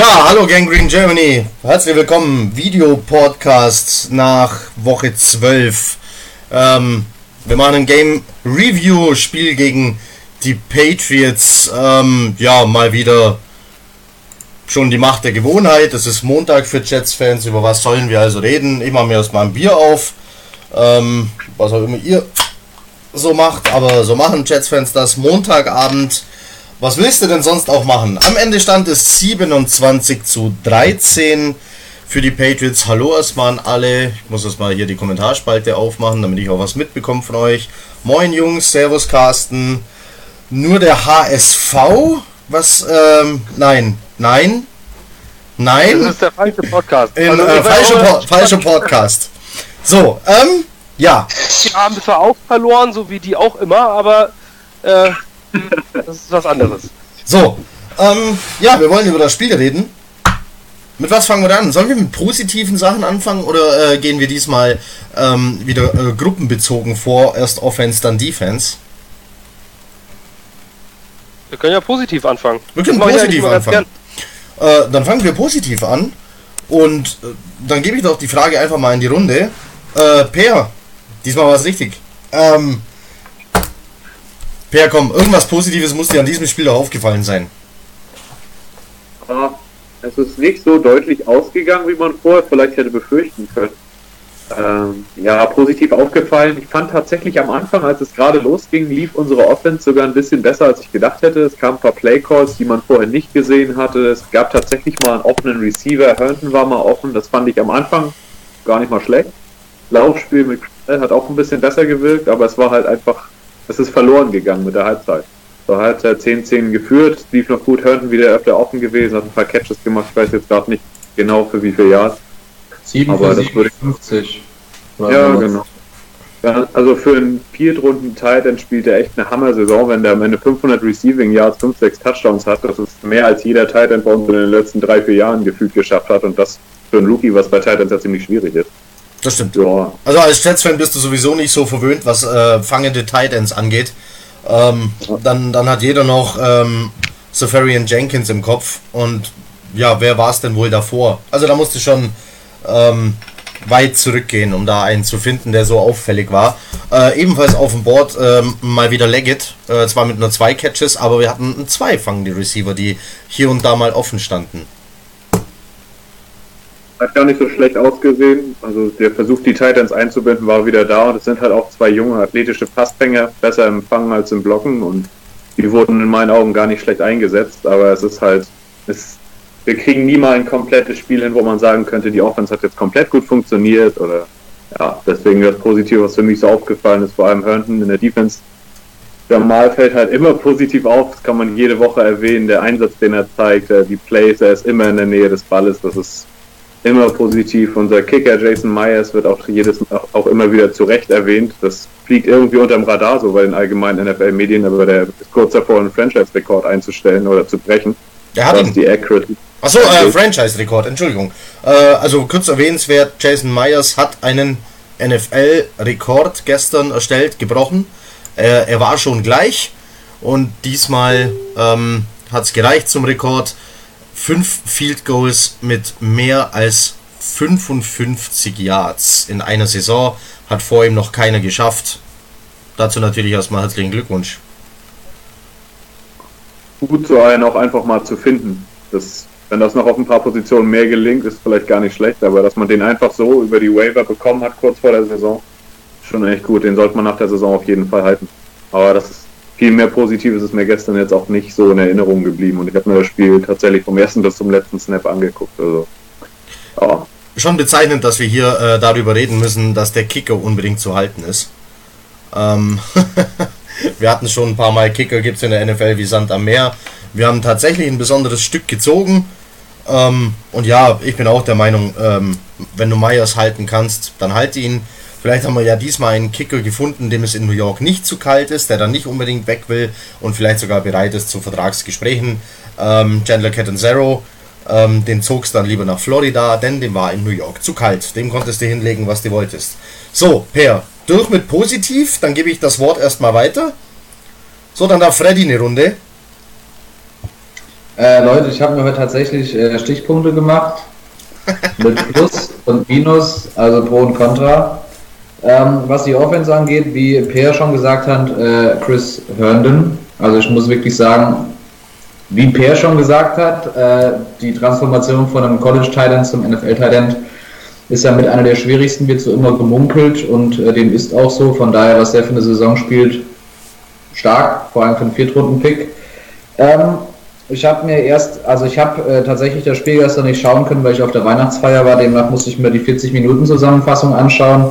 Ja, hallo Gangrene Germany. Herzlich willkommen. Video-Podcast nach Woche 12. Ähm, wir machen ein Game Review, Spiel gegen die Patriots. Ähm, ja, mal wieder schon die Macht der Gewohnheit. Es ist Montag für Jets-Fans. Über was sollen wir also reden? Ich mache mir erstmal ein Bier auf. Ähm, was auch immer ihr so macht, aber so machen Jets-Fans das. Montagabend. Was willst du denn sonst auch machen? Am Ende stand es 27 zu 13 für die Patriots. Hallo erstmal an alle. Ich muss erstmal hier die Kommentarspalte aufmachen, damit ich auch was mitbekomme von euch. Moin Jungs, Servus Carsten. Nur der HSV? Was, ähm, nein, nein, nein. Das ist der falsche Podcast. In, also, äh, falsche, po falsche Podcast. So, ähm, ja. Die haben zwar auch verloren, so wie die auch immer, aber äh, das ist was anderes. So, ähm, ja, wir wollen über das Spiel reden. Mit was fangen wir an? Sollen wir mit positiven Sachen anfangen oder äh, gehen wir diesmal ähm, wieder äh, gruppenbezogen vor? Erst Offense, dann Defense? Wir können ja positiv anfangen. Wir können positiv ja anfangen. Äh, dann fangen wir positiv an. Und äh, dann gebe ich doch die Frage einfach mal in die Runde. Äh, Per, diesmal war es richtig. Ähm, Per, komm, irgendwas Positives muss dir an diesem Spiel doch aufgefallen sein. Ah, es ist nicht so deutlich ausgegangen, wie man vorher vielleicht hätte befürchten können. Ähm, ja, positiv aufgefallen. Ich fand tatsächlich am Anfang, als es gerade losging, lief unsere Offense sogar ein bisschen besser, als ich gedacht hätte. Es kamen ein paar Playcalls, die man vorher nicht gesehen hatte. Es gab tatsächlich mal einen offenen Receiver. Herndon war mal offen. Das fand ich am Anfang gar nicht mal schlecht. Laufspiel mit Krell hat auch ein bisschen besser gewirkt, aber es war halt einfach, es ist verloren gegangen mit der Halbzeit. Zur Halbzeit 10-10 geführt, lief noch gut, Herndon wieder öfter offen gewesen, hat ein paar Catches gemacht, ich weiß jetzt gerade nicht genau für wie viel Yards. 7 aber das 57. Ja, genau. Also für einen Viertrunden Titan spielt er echt eine Hammer-Saison, wenn der am Ende 500 Receiving Yards, 5, 6 Touchdowns hat. Das ist mehr als jeder Titan bei uns in den letzten drei, vier Jahren gefühlt geschafft hat. Und das für einen Rookie, was bei Titans ja ziemlich schwierig ist. Das stimmt. Ja. Also als Jets-Fan bist du sowieso nicht so verwöhnt, was äh, fangende Titans angeht. Ähm, dann, dann hat jeder noch ähm, Safarian Jenkins im Kopf. Und ja, wer war es denn wohl davor? Also da musste schon ähm, weit zurückgehen, um da einen zu finden, der so auffällig war. Äh, ebenfalls auf dem Board ähm, mal wieder Leggett, äh, zwar mit nur zwei Catches, aber wir hatten zwei fangende Receiver, die hier und da mal offen standen. Hat gar nicht so schlecht ausgesehen. Also der Versuch, die Titans einzubinden, war wieder da. Und es sind halt auch zwei junge athletische Passfänger, besser im Fangen als im Blocken. Und die wurden in meinen Augen gar nicht schlecht eingesetzt, aber es ist halt, es wir kriegen nie mal ein komplettes Spiel hin, wo man sagen könnte, die Offense hat jetzt komplett gut funktioniert oder ja, deswegen das Positive, was für mich so aufgefallen ist, vor allem Herndon in der Defense. Der Mal fällt halt immer positiv auf, das kann man jede Woche erwähnen, der Einsatz, den er zeigt, die Plays, er ist immer in der Nähe des Balles, das ist immer positiv. Unser Kicker Jason Myers wird auch jedes auch immer wieder zu Recht erwähnt. Das fliegt irgendwie unterm Radar so bei den allgemeinen NFL-Medien, aber der ist kurz davor, einen Franchise-Rekord einzustellen oder zu brechen. Der hat ihn. die Accuracy. Achso, äh, Franchise-Rekord, Entschuldigung. Äh, also kurz erwähnenswert, Jason Myers hat einen NFL-Rekord gestern erstellt, gebrochen. Äh, er war schon gleich und diesmal ähm, hat es gereicht zum Rekord. Fünf Field Goals mit mehr als 55 Yards in einer Saison hat vor ihm noch keiner geschafft. Dazu natürlich erstmal herzlichen Glückwunsch. Gut so einen auch einfach mal zu finden. Das wenn das noch auf ein paar Positionen mehr gelingt, ist vielleicht gar nicht schlecht, aber dass man den einfach so über die Waiver bekommen hat, kurz vor der Saison, schon echt gut. Den sollte man nach der Saison auf jeden Fall halten. Aber das ist viel mehr Positives ist mir gestern jetzt auch nicht so in Erinnerung geblieben und ich habe mir das Spiel tatsächlich vom ersten bis zum letzten Snap angeguckt. Also, ja. Schon bezeichnend, dass wir hier äh, darüber reden müssen, dass der Kicker unbedingt zu halten ist. Ähm wir hatten schon ein paar Mal Kicker, gibt es in der NFL wie Sand am Meer. Wir haben tatsächlich ein besonderes Stück gezogen ähm, und ja, ich bin auch der Meinung, ähm, wenn du Myers halten kannst, dann halte ihn. Vielleicht haben wir ja diesmal einen Kicker gefunden, dem es in New York nicht zu kalt ist, der dann nicht unbedingt weg will und vielleicht sogar bereit ist zu Vertragsgesprächen. Ähm, Chandler Catanzaro, ähm, den zogst dann lieber nach Florida, denn dem war in New York zu kalt. Dem konntest du hinlegen, was du wolltest. So, Per, durch mit positiv, dann gebe ich das Wort erstmal weiter. So, dann darf Freddy eine Runde. Äh, Leute, ich habe mir heute tatsächlich äh, Stichpunkte gemacht. mit Plus und Minus, also Pro und Contra. Ähm, was die Offense angeht, wie Peer schon gesagt hat, äh, Chris Herndon. Also ich muss wirklich sagen, wie Peer schon gesagt hat, äh, die Transformation von einem College Titan zum NFL Titan ist ja mit einer der schwierigsten, wird so immer gemunkelt und äh, dem ist auch so. Von daher, was der für eine Saison spielt, stark, vor allem für einen Viertrunden-Pick. Ähm, ich habe mir erst, also ich habe äh, tatsächlich das Spiel gestern nicht schauen können, weil ich auf der Weihnachtsfeier war. Demnach musste ich mir die 40 Minuten Zusammenfassung anschauen.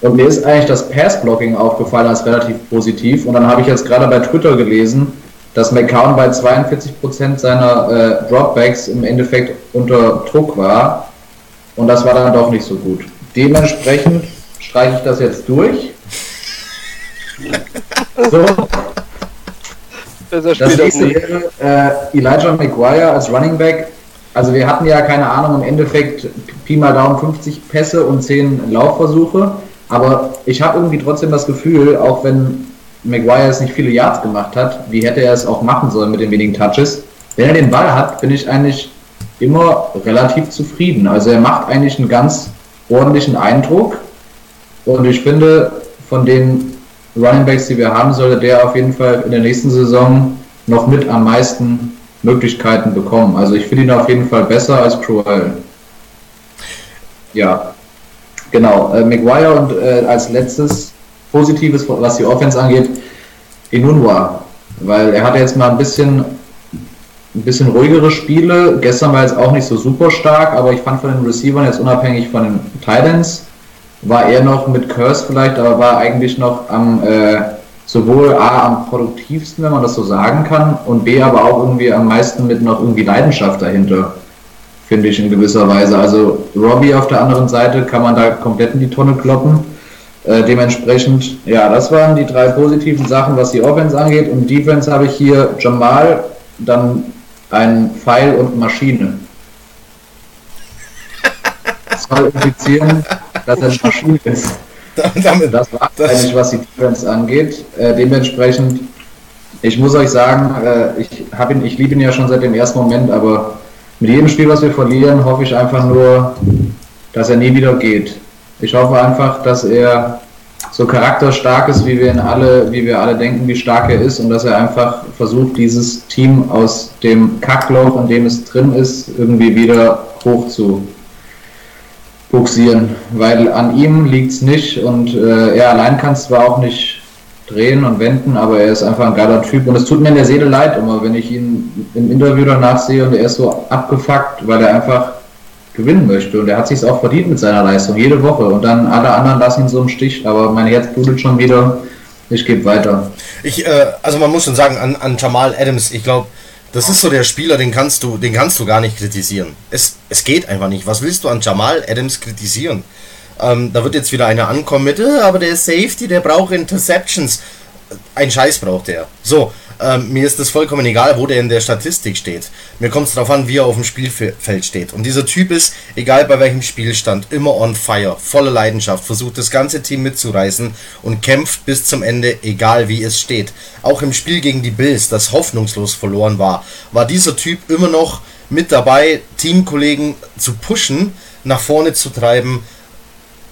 Und mir ist eigentlich das Pass-Blocking aufgefallen als relativ positiv. Und dann habe ich jetzt gerade bei Twitter gelesen, dass McCown bei 42% seiner äh, Dropbacks im Endeffekt unter Druck war. Und das war dann doch nicht so gut. Dementsprechend streiche ich das jetzt durch. so. Das nächste wäre äh, Elijah McGuire als Running Back. Also wir hatten ja keine Ahnung, im Endeffekt Pi mal Daumen 50 Pässe und 10 Laufversuche. Aber ich habe irgendwie trotzdem das Gefühl, auch wenn Maguire es nicht viele Yards gemacht hat, wie hätte er es auch machen sollen mit den wenigen Touches. Wenn er den Ball hat, bin ich eigentlich immer relativ zufrieden. Also er macht eigentlich einen ganz ordentlichen Eindruck. Und ich finde, von den Running Backs, die wir haben, sollte der auf jeden Fall in der nächsten Saison noch mit am meisten Möglichkeiten bekommen. Also ich finde ihn auf jeden Fall besser als Cruel. Ja, genau. Äh, McGuire und äh, als letztes Positives, was die Offense angeht, Inunwa. Weil er hatte jetzt mal ein bisschen, ein bisschen ruhigere Spiele. Gestern war jetzt auch nicht so super stark, aber ich fand von den Receivern jetzt unabhängig von den Titans war er noch mit Curse vielleicht, aber war eigentlich noch am äh, sowohl A am produktivsten, wenn man das so sagen kann, und B aber auch irgendwie am meisten mit noch irgendwie Leidenschaft dahinter, finde ich in gewisser Weise. Also Robbie auf der anderen Seite kann man da komplett in die Tonne kloppen. Äh, dementsprechend, ja, das waren die drei positiven Sachen, was die Offense angeht. Und Defense habe ich hier Jamal, dann ein Pfeil und Maschine. Qualifizieren, dass er eine Maschine ist. Damit, das war das eigentlich, was die Defense angeht. Äh, dementsprechend, ich muss euch sagen, äh, ich, ihn, ich liebe ihn ja schon seit dem ersten Moment, aber mit jedem Spiel, was wir verlieren, hoffe ich einfach nur, dass er nie wieder geht. Ich hoffe einfach, dass er so charakterstark ist, wie wir ihn alle, wie wir alle denken, wie stark er ist und dass er einfach versucht, dieses Team aus dem Kackloch, in dem es drin ist, irgendwie wieder hoch zu buxieren, weil an ihm liegt es nicht und äh, er allein kann es zwar auch nicht drehen und wenden, aber er ist einfach ein geiler Typ und es tut mir in der Seele leid immer, wenn ich ihn im Interview danach sehe und er ist so abgefuckt, weil er einfach gewinnen möchte und er hat sich auch verdient mit seiner Leistung, jede Woche und dann alle anderen lassen ihn so im Stich, aber mein Herz blutet schon wieder, ich gebe weiter. Ich, äh, also man muss schon sagen, an, an Jamal Adams, ich glaube, das ist so der Spieler, den kannst du, den kannst du gar nicht kritisieren. Es, es geht einfach nicht. Was willst du an Jamal Adams kritisieren? Ähm, da wird jetzt wieder einer ankommen mit, äh, aber der Safety, der braucht Interceptions. Ein Scheiß braucht er. So, ähm, mir ist es vollkommen egal, wo der in der Statistik steht. Mir kommt es darauf an, wie er auf dem Spielfeld steht. Und dieser Typ ist, egal bei welchem Spielstand, immer on fire, voller Leidenschaft, versucht das ganze Team mitzureißen und kämpft bis zum Ende, egal wie es steht. Auch im Spiel gegen die Bills, das hoffnungslos verloren war, war dieser Typ immer noch mit dabei, Teamkollegen zu pushen, nach vorne zu treiben,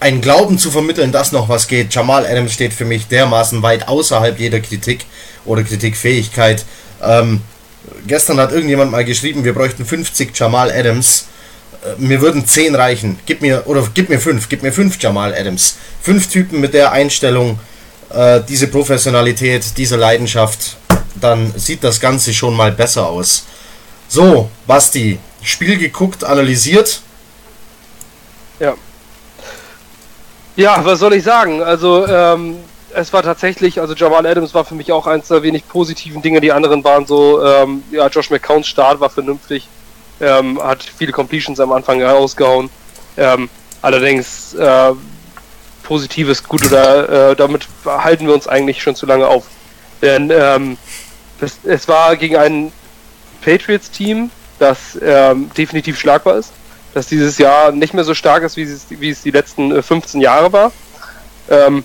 einen Glauben zu vermitteln, dass noch was geht. Jamal Adams steht für mich dermaßen weit außerhalb jeder Kritik oder Kritikfähigkeit. Ähm, gestern hat irgendjemand mal geschrieben, wir bräuchten 50 Jamal Adams. Äh, mir würden 10 reichen. Gib mir, oder gib mir 5, gib mir 5 Jamal Adams. 5 Typen mit der Einstellung, äh, diese Professionalität, diese Leidenschaft, dann sieht das Ganze schon mal besser aus. So, Basti, Spiel geguckt, analysiert. Ja. Ja, was soll ich sagen? Also, ähm, es war tatsächlich, also Jamal Adams war für mich auch eins der wenig positiven Dinge. Die anderen waren so, ähm, ja, Josh McCowns Start war vernünftig, ähm, hat viele Completions am Anfang rausgehauen. Ähm, allerdings äh, Positives gut oder äh, damit halten wir uns eigentlich schon zu lange auf. Denn ähm, es, es war gegen ein Patriots-Team, das ähm, definitiv schlagbar ist, dass dieses Jahr nicht mehr so stark ist, wie es, wie es die letzten 15 äh, Jahre war. Ähm,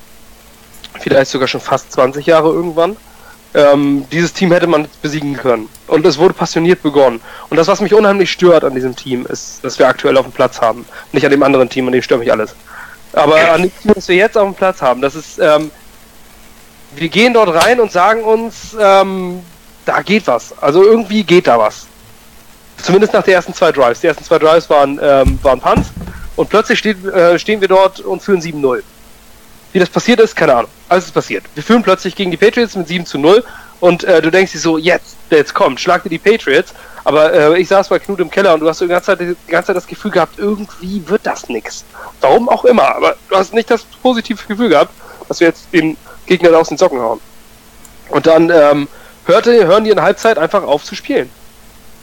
vielleicht sogar schon fast 20 Jahre irgendwann. Ähm, dieses Team hätte man besiegen können. Und es wurde passioniert begonnen. Und das, was mich unheimlich stört an diesem Team, ist, dass wir aktuell auf dem Platz haben. Nicht an dem anderen Team, an dem stört mich alles. Aber an dem Team, das wir jetzt auf dem Platz haben, das ist, ähm, wir gehen dort rein und sagen uns, ähm, da geht was. Also irgendwie geht da was. Zumindest nach den ersten zwei Drives. Die ersten zwei Drives waren, ähm, waren Punts und plötzlich steht, äh, stehen wir dort und führen 7-0. Wie das passiert ist, keine Ahnung. Alles ist passiert. Wir führen plötzlich gegen die Patriots mit 7 zu 0 und äh, du denkst dir so, jetzt, jetzt kommt, schlag dir die Patriots. Aber äh, ich saß bei Knut im Keller und du hast die ganze, Zeit, die ganze Zeit das Gefühl gehabt, irgendwie wird das nix. Warum auch immer, aber du hast nicht das positive Gefühl gehabt, dass wir jetzt den Gegner aus den Socken hauen. Und dann ähm, hörte, hören die in der Halbzeit einfach auf zu spielen.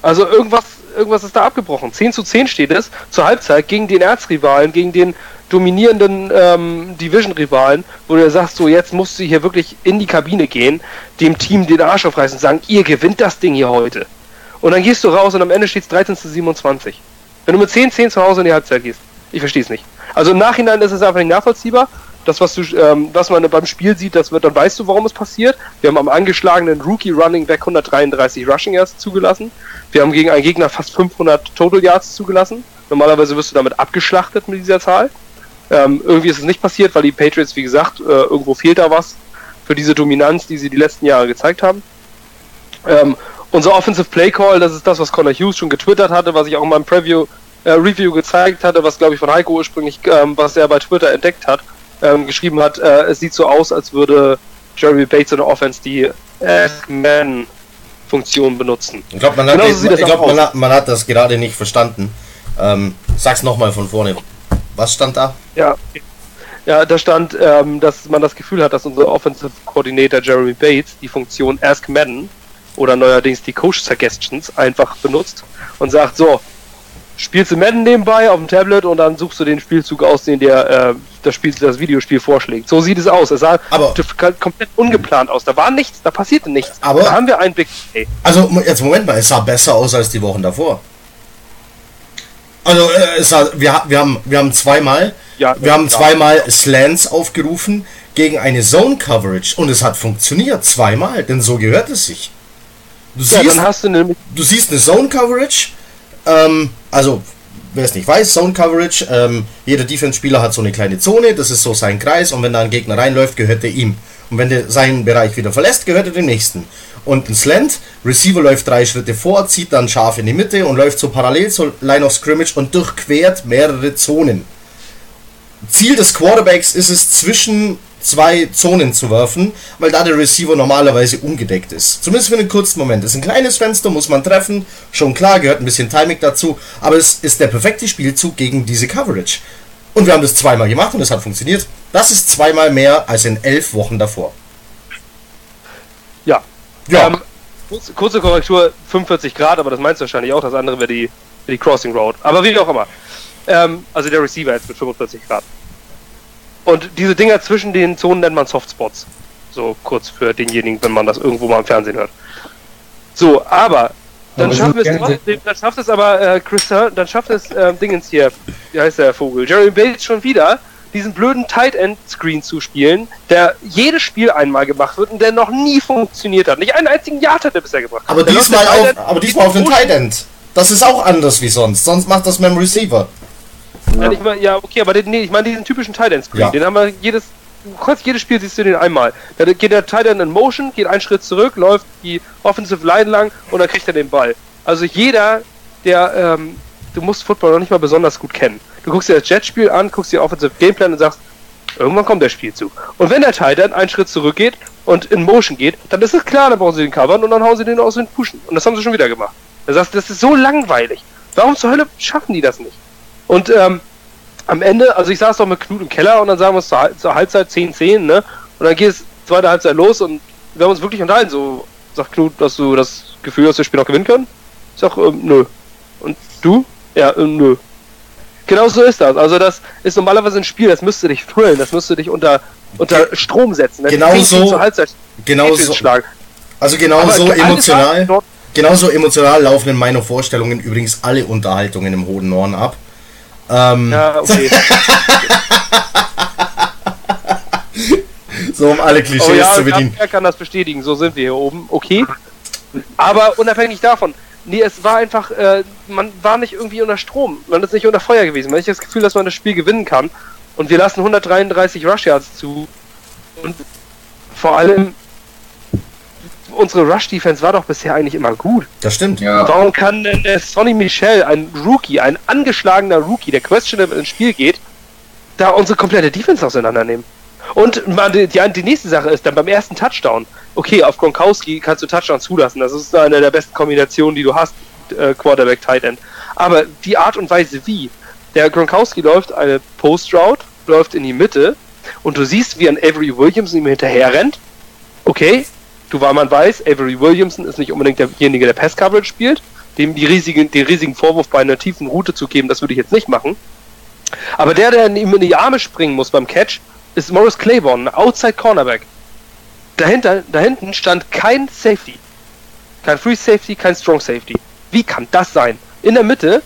Also irgendwas, irgendwas ist da abgebrochen. 10 zu 10 steht es zur Halbzeit gegen den Erzrivalen, gegen den dominierenden ähm, Division-Rivalen, wo du sagst, so jetzt musst du hier wirklich in die Kabine gehen, dem Team den Arsch aufreißen und sagen, ihr gewinnt das Ding hier heute. Und dann gehst du raus und am Ende steht es 13 zu 27. Wenn du mit 10, 10 zu Hause in die Halbzeit gehst. Ich verstehe es nicht. Also im Nachhinein ist es einfach nicht nachvollziehbar. Das, was, du, ähm, was man beim Spiel sieht, das wird, dann weißt du, warum es passiert. Wir haben am angeschlagenen Rookie Running Back 133 Rushing Yards zugelassen. Wir haben gegen einen Gegner fast 500 Total Yards zugelassen. Normalerweise wirst du damit abgeschlachtet mit dieser Zahl. Ähm, irgendwie ist es nicht passiert, weil die Patriots, wie gesagt, äh, irgendwo fehlt da was für diese Dominanz, die sie die letzten Jahre gezeigt haben. Ähm, unser Offensive Play Call, das ist das, was Connor Hughes schon getwittert hatte, was ich auch in meinem Preview äh, Review gezeigt hatte, was glaube ich von Heiko ursprünglich, ähm, was er bei Twitter entdeckt hat, ähm, geschrieben hat, äh, es sieht so aus, als würde Jeremy Bates in der Offense die Man Funktion benutzen. Ich glaube, man, glaub, man, hat, man hat das gerade nicht verstanden. Ähm, sag's nochmal von vorne. Was stand da? Ja, ja da stand, ähm, dass man das Gefühl hat, dass unser Offensive Coordinator Jeremy Bates die Funktion Ask Madden oder neuerdings die Coach Suggestions einfach benutzt und sagt, so, spielst du Madden nebenbei auf dem Tablet und dann suchst du den Spielzug aus, den dir äh, das, Spiel, das Videospiel vorschlägt. So sieht es aus. Es sah aber, komplett ungeplant aus. Da war nichts, da passierte nichts. Aber da haben wir einen Big Play. Also jetzt Moment mal, es sah besser aus als die Wochen davor. Also äh, es sah, wir, wir, haben, wir haben zweimal, ja, wir haben zweimal Slants aufgerufen gegen eine Zone Coverage und es hat funktioniert zweimal, denn so gehört es sich. Du ja, siehst, du, du siehst eine Zone Coverage, ähm, also wer es nicht weiß, Zone Coverage, ähm, jeder Defense-Spieler hat so eine kleine Zone, das ist so sein Kreis und wenn da ein Gegner reinläuft, gehört er ihm. Und wenn der seinen Bereich wieder verlässt, gehört er dem nächsten. Und ein Slant, Receiver läuft drei Schritte vor, zieht dann scharf in die Mitte und läuft so parallel zur Line of Scrimmage und durchquert mehrere Zonen. Ziel des Quarterbacks ist es, zwischen zwei Zonen zu werfen, weil da der Receiver normalerweise ungedeckt ist. Zumindest für einen kurzen Moment. Das ist ein kleines Fenster, muss man treffen. Schon klar, gehört ein bisschen Timing dazu. Aber es ist der perfekte Spielzug gegen diese Coverage. Und wir haben das zweimal gemacht und es hat funktioniert. Das ist zweimal mehr als in elf Wochen davor. Ja. ja. Ähm, kurze Korrektur, 45 Grad, aber das meinst du wahrscheinlich auch. Das andere wäre die, die Crossing Road. Aber wie auch immer. Ähm, also der Receiver jetzt mit 45 Grad. Und diese Dinger zwischen den Zonen nennt man Softspots. So kurz für denjenigen, wenn man das irgendwo mal im Fernsehen hört. So, aber dann schafft es trotzdem, dann schafft es aber äh, Chris, dann schafft es äh, Dingens hier, wie heißt der Vogel, Jeremy Bates schon wieder, diesen blöden Tight End Screen zu spielen, der jedes Spiel einmal gemacht wird und der noch nie funktioniert hat. Nicht einen einzigen Yard hat er bisher gebracht. Aber der diesmal auf, aber diesmal auf den Tight End. Das ist auch anders wie sonst. Sonst macht das mit dem Receiver. Ja, ich mein, ja okay, aber den, nee, ich meine diesen typischen Tight End Screen, ja. den haben wir jedes kurz jedes Spiel siehst du den einmal. Da geht der Tight End in Motion, geht einen Schritt zurück, läuft die Offensive Line lang und dann kriegt er den Ball. Also jeder, der ähm, du musst Football noch nicht mal besonders gut kennen. Du guckst dir das Jetspiel an, guckst dir Offensive Gameplan und sagst, irgendwann kommt der Spielzug. Und wenn der Tight End einen Schritt zurückgeht und in Motion geht, dann ist es klar, dann brauchen sie den covern und dann hauen sie den aus den Pushen. Und das haben sie schon wieder gemacht. Sagst du, das ist so langweilig. Warum zur Hölle schaffen die das nicht? Und ähm, am Ende, also ich saß doch mit Knut im Keller und dann sagen wir es zur, zur Halbzeit 10-10, ne? Und dann geht es zweite Halbzeit los und wir haben uns wirklich unterhalten. So sagt Knut, dass du das Gefühl hast, das Spiel noch gewinnen können? Ich sag, ähm, nö. Und du? Ja, ähm, nö. Genau so ist das. Also das ist normalerweise ein Spiel, das müsste dich thrillen, das müsste dich unter, unter Strom setzen. Genau so. Genau so. Also genau so emotional. Genauso emotional laufen in meiner Vorstellungen übrigens alle Unterhaltungen im Hohen Norden ab. Ähm, ja, okay. So um alle Klischees oh ja, zu bedienen. Er kann das bestätigen, so sind wir hier oben, okay. Aber unabhängig davon, nee, es war einfach, äh, man war nicht irgendwie unter Strom, man ist nicht unter Feuer gewesen. Man hat nicht das Gefühl, dass man das Spiel gewinnen kann. Und wir lassen 133 Rush Yards zu. Und vor allem, unsere Rush-Defense war doch bisher eigentlich immer gut. Das stimmt. Ja. Warum kann denn der Sonny Michel, ein Rookie, ein angeschlagener Rookie, der questionable ins Spiel geht, da unsere komplette Defense auseinandernehmen? Und man, die, die, die nächste Sache ist dann beim ersten Touchdown. Okay, auf Gronkowski kannst du Touchdown zulassen. Das ist eine der besten Kombinationen, die du hast, äh, Quarterback Tight End. Aber die Art und Weise wie, der Gronkowski läuft eine Post Route, läuft in die Mitte und du siehst, wie ein Avery Williamson ihm hinterher rennt. Okay, du weil man weiß, Avery Williamson ist nicht unbedingt derjenige, der Pass Coverage spielt, dem die riesigen, den riesigen Vorwurf bei einer tiefen Route zu geben, das würde ich jetzt nicht machen. Aber der, der ihm in die Arme springen muss beim Catch, ist Morris Claiborne, Outside Cornerback. Dahinter, da hinten stand kein Safety. Kein Free Safety, kein Strong Safety. Wie kann das sein? In der Mitte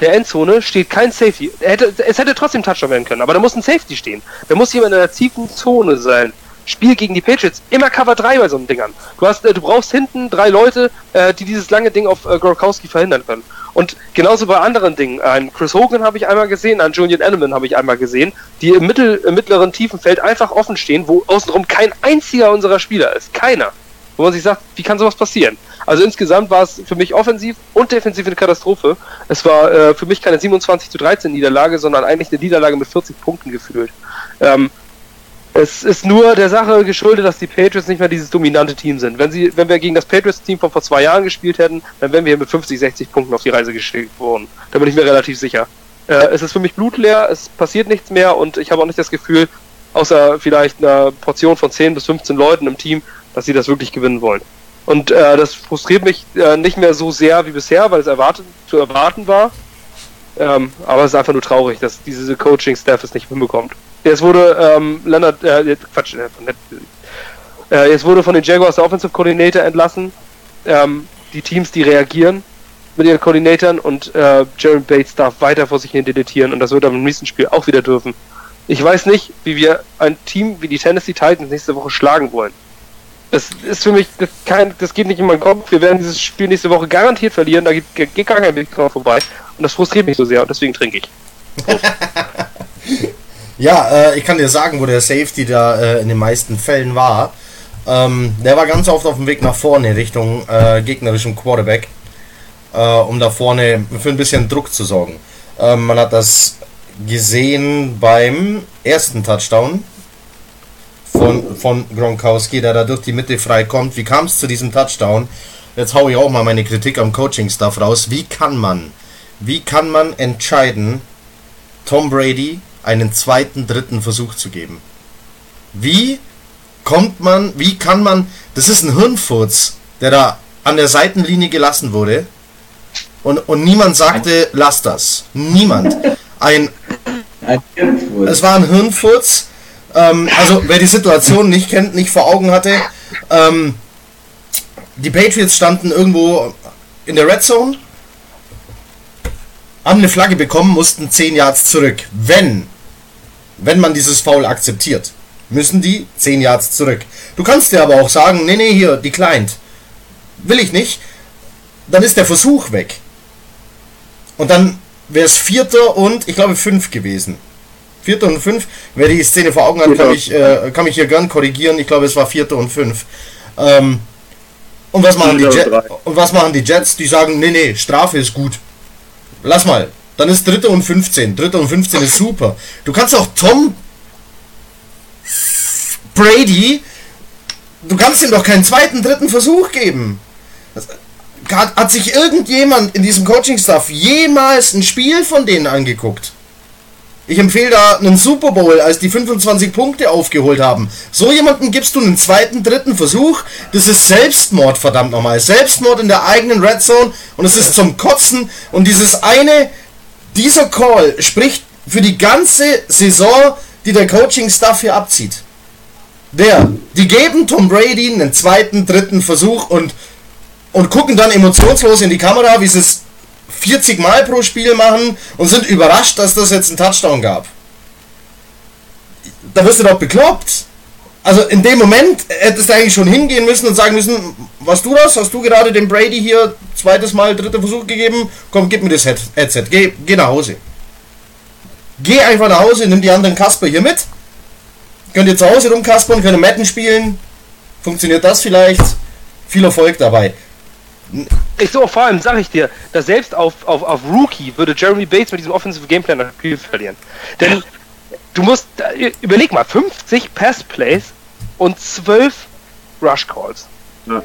der Endzone steht kein Safety. Hätte, es hätte trotzdem Touchdown werden können, aber da muss ein Safety stehen. Da muss jemand in der tiefen Zone sein. Spiel gegen die Patriots immer Cover 3 bei so einem Dingern. Du hast, äh, du brauchst hinten drei Leute, äh, die dieses lange Ding auf äh, Gronkowski verhindern können. Und genauso bei anderen Dingen. Ein Chris Hogan habe ich einmal gesehen, ein Julian Edelman habe ich einmal gesehen, die im, mittel, im mittleren tiefen Feld einfach offen stehen, wo außenrum kein einziger unserer Spieler ist. Keiner. Wo man sich sagt, wie kann sowas passieren? Also insgesamt war es für mich offensiv und defensiv eine Katastrophe. Es war äh, für mich keine 27 zu 13 Niederlage, sondern eigentlich eine Niederlage mit 40 Punkten gefühlt. Ähm, es ist nur der Sache geschuldet, dass die Patriots nicht mehr dieses dominante Team sind. Wenn, sie, wenn wir gegen das Patriots-Team von vor zwei Jahren gespielt hätten, dann wären wir mit 50, 60 Punkten auf die Reise geschickt worden. Da bin ich mir relativ sicher. Äh, es ist für mich blutleer, es passiert nichts mehr und ich habe auch nicht das Gefühl, außer vielleicht einer Portion von 10 bis 15 Leuten im Team, dass sie das wirklich gewinnen wollen. Und äh, das frustriert mich äh, nicht mehr so sehr wie bisher, weil es erwartet, zu erwarten war. Ähm, aber es ist einfach nur traurig, dass diese Coaching-Staff es nicht hinbekommt. Jetzt wurde ähm, Leonard, äh, Quatsch, äh, äh, jetzt wurde von den Jaguars der Offensive Coordinator entlassen. Ähm, die Teams, die reagieren mit ihren Koordinatoren und äh, Jaron Bates darf weiter vor sich hin deletieren und das wird er im nächsten Spiel auch wieder dürfen. Ich weiß nicht, wie wir ein Team wie die Tennessee Titans nächste Woche schlagen wollen. Das ist für mich, das, kein, das geht nicht in meinen Kopf. Wir werden dieses Spiel nächste Woche garantiert verlieren, da geht, geht gar kein Weg vorbei. Und das frustriert mich so sehr und deswegen trinke ich. Ja, äh, ich kann dir sagen, wo der Safety da äh, in den meisten Fällen war. Ähm, der war ganz oft auf dem Weg nach vorne Richtung äh, gegnerischem Quarterback, äh, um da vorne für ein bisschen Druck zu sorgen. Ähm, man hat das gesehen beim ersten Touchdown von, von Gronkowski, der da durch die Mitte frei kommt. Wie kam es zu diesem Touchdown? Jetzt haue ich auch mal meine Kritik am Coaching-Stuff raus. Wie kann man, wie kann man entscheiden, Tom Brady einen zweiten, dritten Versuch zu geben. Wie kommt man, wie kann man, das ist ein Hirnfurz, der da an der Seitenlinie gelassen wurde und, und niemand sagte, lass das. Niemand. Ein, Ein Hirnfurz. es war ein Hirnfurz, ähm, also wer die Situation nicht kennt, nicht vor Augen hatte, ähm, die Patriots standen irgendwo in der Red Zone, haben eine Flagge bekommen, mussten 10 Yards zurück. Wenn, wenn man dieses Foul akzeptiert, müssen die 10 Yards zurück. Du kannst dir aber auch sagen, nee, nee, hier, declined. Will ich nicht. Dann ist der Versuch weg. Und dann wäre es Vierter und, ich glaube, fünf gewesen. Vierter und fünf. Wer die Szene vor Augen hat, kann mich, äh, kann mich hier gern korrigieren. Ich glaube, es war Vierter und fünf. Ähm, und was machen die Jets? Und was machen die Jets? Die sagen, nee, nee, Strafe ist gut. Lass mal. Dann ist Dritter und 15. Dritter und 15 ist super. Du kannst auch Tom Brady, du kannst ihm doch keinen zweiten, dritten Versuch geben. Hat, hat sich irgendjemand in diesem Coaching-Staff jemals ein Spiel von denen angeguckt? Ich empfehle da einen Super Bowl, als die 25 Punkte aufgeholt haben. So jemanden gibst du einen zweiten, dritten Versuch. Das ist Selbstmord, verdammt nochmal. Selbstmord in der eigenen Red Zone und es ist zum Kotzen. Und dieses eine, dieser Call spricht für die ganze Saison, die der Coaching-Staff hier abzieht. Der, die geben Tom Brady einen zweiten, dritten Versuch und, und gucken dann emotionslos in die Kamera, wie sie es 40 Mal pro Spiel machen und sind überrascht, dass das jetzt einen Touchdown gab. Da wirst du doch bekloppt. Also in dem Moment hättest du eigentlich schon hingehen müssen und sagen müssen, was du das? Hast du gerade dem Brady hier zweites Mal, dritter Versuch gegeben? Komm, gib mir das Head- Headset. Geh, geh nach Hause. Geh einfach nach Hause, nimm die anderen Kasper hier mit. Könnt ihr zu Hause rumkaspern, könnt ihr Matten spielen. Funktioniert das vielleicht? Viel Erfolg dabei. Ich so, vor allem sage ich dir, dass selbst auf, auf, auf Rookie würde Jeremy Bates mit diesem Offensive Gameplan das Spiel verlieren. Denn du musst, äh, überleg mal, 50 Pass Plays und 12 Rush Calls. Ja.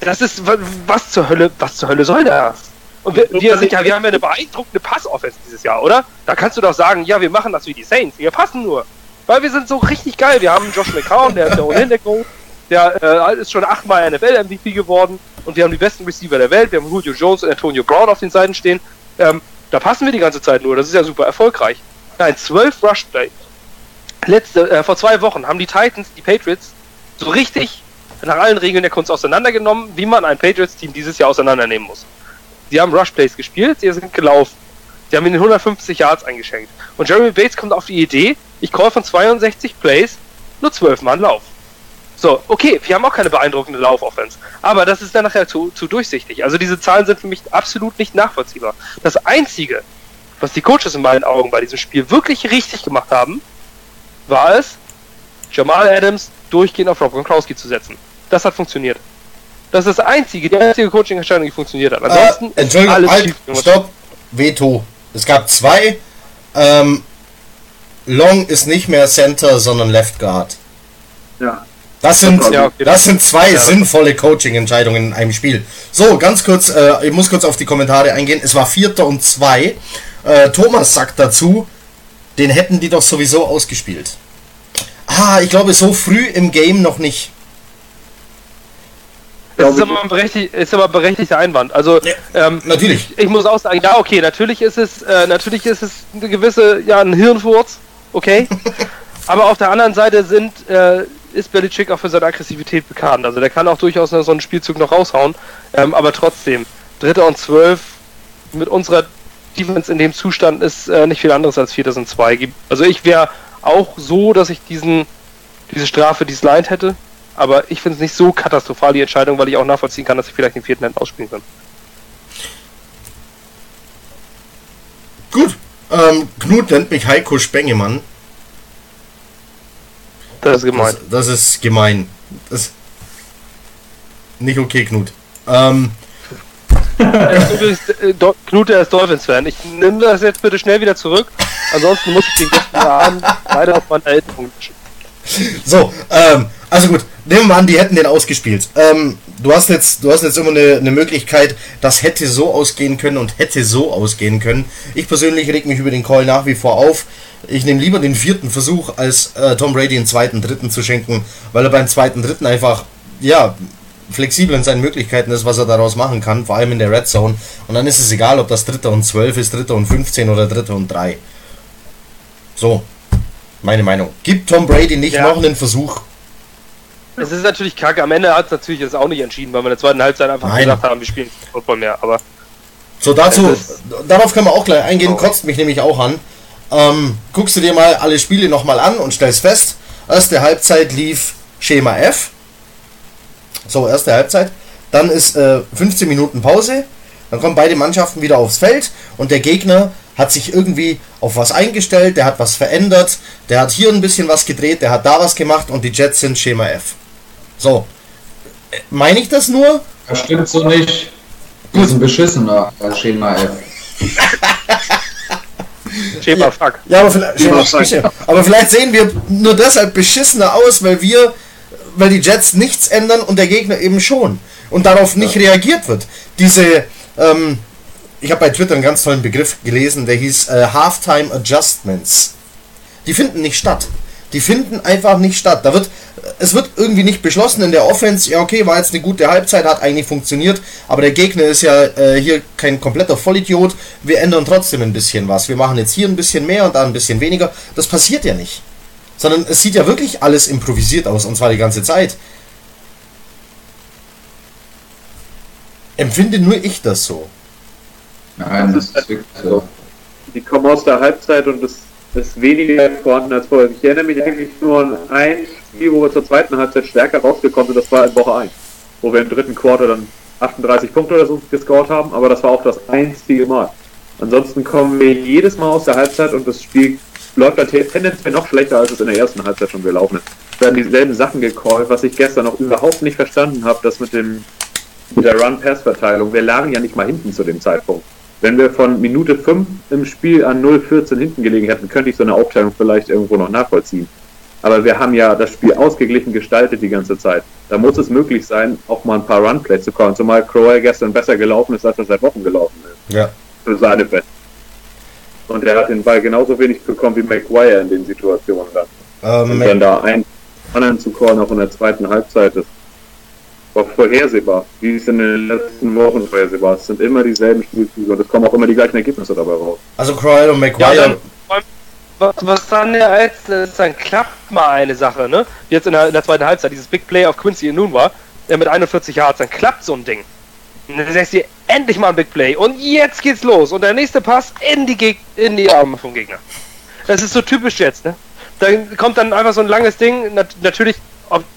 Das ist, wa- was zur Hölle, was zur Hölle soll das? Und wir, wir sind ja, wir haben ja eine beeindruckende Pass-Offense dieses Jahr, oder? Da kannst du doch sagen, ja, wir machen das wie die Saints, wir passen nur. Weil wir sind so richtig geil. Wir haben Josh McCown, der ist ja ohnehin der. Der äh, ist schon achtmal NFL-MVP geworden. Und wir haben die besten Receiver der Welt. Wir haben Julio Jones und Antonio Brown auf den Seiten stehen. Ähm, da passen wir die ganze Zeit nur. Das ist ja super erfolgreich. Nein, 12 Rush-Play. Letzte, äh, vor zwei Wochen haben die Titans, die Patriots, so richtig nach allen Regeln der Kunst auseinandergenommen, wie man ein Patriots-Team dieses Jahr auseinandernehmen muss. Sie haben Rush-Plays gespielt, sie sind gelaufen. Sie haben ihnen 150 Yards eingeschenkt. Und Jeremy Bates kommt auf die Idee, ich call von 62 Plays nur 12 Mal einen Lauf. So, okay, wir haben auch keine beeindruckende Laufoffense. Aber das ist dann nachher zu, zu durchsichtig. Also diese Zahlen sind für mich absolut nicht nachvollziehbar. Das Einzige, was die Coaches in meinen Augen bei diesem Spiel wirklich richtig gemacht haben, war es, Jamal Adams durchgehend auf Rob Gronkowski zu setzen. Das hat funktioniert. Das ist das einzige, die einzige Coaching-Entscheidung, die funktioniert hat. Ansonsten Äh, Entschuldigung, alles halt, stopp, Veto. Es gab zwei. Ähm, Long ist nicht mehr Center, sondern Left Guard. Ja. Das sind, Ja, okay. das sind zwei Ja. sinnvolle Coaching-Entscheidungen in einem Spiel. So, ganz kurz, äh, ich muss kurz auf die Kommentare eingehen. Es war Vierter und zwei. Äh, Thomas sagt dazu, den hätten die doch sowieso ausgespielt. Ah, ich glaube, so früh im Game noch nicht. Das ist aber, ein berechtigt, ist aber ein berechtigter Einwand. Also, Ja, ähm, natürlich. Ich, ich muss auch sagen, ja, okay, natürlich ist es, äh, natürlich ist es eine gewisse, ja, ein Hirnfurz, okay. aber auf der anderen Seite sind, äh, ist Belichick auch für seine Aggressivität bekannt. Also der kann auch durchaus so einen Spielzug noch raushauen. Ähm, aber trotzdem, Dritter und Zwölf mit unserer Defense in dem Zustand ist äh, nicht viel anderes als Viertes und Zwei. Gibt- Also ich wäre auch so, dass ich diesen, diese Strafe dislined hätte. Aber ich finde es nicht so katastrophal, die Entscheidung, weil ich auch nachvollziehen kann, dass sie vielleicht den vierten hätten ausspielen können. Gut. Ähm, Knut nennt mich Heiko Spengemann. Das ist gemein. Das, das ist gemein. Das ist nicht okay, Knut. Ähm, Übrigens, äh, Do- Knut, der ist Dolphins-Fan. Ich nehme das jetzt bitte schnell wieder zurück. Ansonsten muss ich den Gästen Abend leider auf meine Erinnerung wischen. so, ähm, also gut, nehmen wir an, die hätten den ausgespielt. Ähm, du hast jetzt, du hast jetzt immer eine, eine Möglichkeit, das hätte so ausgehen können und hätte so ausgehen können. Ich persönlich reg mich über den Call nach wie vor auf. Ich nehme lieber den vierten Versuch, als äh, Tom Brady den zweiten, dritten zu schenken, weil er beim zweiten, dritten einfach, ja, flexibel in seinen Möglichkeiten ist, was er daraus machen kann, vor allem in der Red Zone. Und dann ist es egal, ob das dritter und zwölf ist, dritter und 15 oder dritter und drei. So, meine Meinung. Gibt Tom Brady nicht Ja. noch einen Versuch? Es ist natürlich kacke. Am Ende hat es natürlich jetzt auch nicht entschieden, weil wir in der zweiten Halbzeit einfach Nein. gesagt haben, wir spielen Football mehr. Aber So, dazu, darauf können wir auch gleich eingehen, Oh. kotzt mich nämlich auch an. Ähm, guckst du dir mal alle Spiele nochmal an und stellst fest, erste Halbzeit lief Schema F. So, erste Halbzeit. Dann ist äh, 15 Minuten Pause. Dann kommen beide Mannschaften wieder aufs Feld und der Gegner hat sich irgendwie auf was eingestellt, der hat was verändert, der hat hier ein bisschen was gedreht, der hat da was gemacht und die Jets sind Schema F. So, äh, meine ich das nur? Das stimmt so nicht. Die sind beschissener als Schema F. Schema fuck. Ja, aber vielleicht, Schema- aber vielleicht sehen wir nur deshalb beschissener aus, weil wir, weil die Jets nichts ändern und der Gegner eben schon. Und darauf nicht reagiert wird. Diese, ähm, ich habe bei Twitter einen ganz tollen Begriff gelesen, der hieß äh, Halftime Adjustments. Die finden nicht statt. Die finden einfach nicht statt. Da wird, es wird irgendwie nicht beschlossen in der Offense, ja okay, war jetzt eine gute Halbzeit, hat eigentlich funktioniert, aber der Gegner ist ja äh, hier kein kompletter Vollidiot. Wir ändern trotzdem ein bisschen was. Wir machen jetzt hier ein bisschen mehr und da ein bisschen weniger. Das passiert ja nicht. Sondern es sieht ja wirklich alles improvisiert aus, und zwar die ganze Zeit. Empfinde nur ich das so. Nein, Das ist ist wirklich so. Die kommen aus der Halbzeit und es ist weniger vorhanden als vorher. Ich erinnere mich eigentlich nur an ein Spiel, wo wir zur zweiten Halbzeit stärker rausgekommen sind, das war in Woche 1. Wo wir im dritten Quarter dann 38 Punkte oder so gescored haben, aber das war auch das einzige Mal. Ansonsten kommen wir jedes Mal aus der Halbzeit und das Spiel läuft dann tendenziell noch schlechter, als es in der ersten Halbzeit schon gelaufen ist. Es werden dieselben Sachen gecallt, was ich gestern noch überhaupt nicht verstanden habe, das mit dem mit der Run-Pass-Verteilung. Wir lagen ja nicht mal hinten zu dem Zeitpunkt. Wenn wir von Minute 5 im Spiel an 0,14 hinten gelegen hätten, könnte ich so eine Aufteilung vielleicht irgendwo noch nachvollziehen. Aber wir haben ja das Spiel ausgeglichen gestaltet die ganze Zeit. Da muss es möglich sein, auch mal ein paar Runplays zu kommen. Zumal Crowell gestern besser gelaufen ist, als er seit Wochen gelaufen ist. Ja. Für seine Bett. Und er hat den Ball genauso wenig bekommen wie McGuire in den Situationen dann. Ähm, Und dann da einen anderen zu callen, auch in der zweiten Halbzeit, das war vorhersehbar. Wie es in den letzten Wochen vorhersehbar. Es sind immer dieselben Spielzüge und es kommen auch immer die gleichen Ergebnisse dabei raus. also Crowell und Ja, McGuire. dann, was, was dann ja als ist, dann klappt mal eine Sache, ne? Jetzt in der, in der zweiten Halbzeit, dieses Big Play auf Quincy nun war, mit 41 Yards, dann klappt so ein Ding. Und dann sagst du endlich mal ein Big Play und jetzt geht's los und der nächste Pass in die, Geg in die Arme vom Gegner. Das ist so typisch jetzt, ne? Dann kommt dann einfach so ein langes Ding, nat natürlich,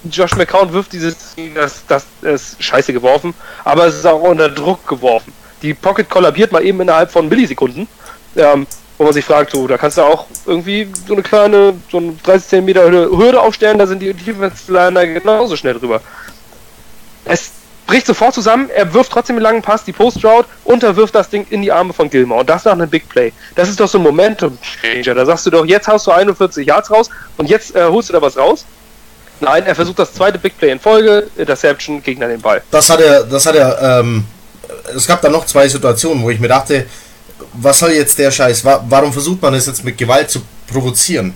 Josh McCown wirft dieses, das, das ist scheiße geworfen, aber es ist auch unter Druck geworfen. Die Pocket kollabiert mal eben innerhalb von Millisekunden. Ähm, wo man sich fragt, so, da kannst du auch irgendwie so eine kleine, so eine 30 cm Hürde, aufstellen, da sind die Defense Liner genauso schnell drüber. Es bricht sofort zusammen, er wirft trotzdem einen langen Pass, die Post Route, und er wirft das Ding in die Arme von Gilmore. Und das nach einem Big Play. Das ist doch so ein Momentum-Changer. Da sagst du doch, jetzt haust du 41 Yards raus und jetzt äh, holst du da was raus. Nein, er versucht das zweite Big Play in Folge, Interception, Gegner den Ball. Das hat er, das hat er, ähm, es gab da noch zwei Situationen, wo ich mir dachte, was soll jetzt der Scheiß? Wa warum versucht man es jetzt mit Gewalt zu provozieren?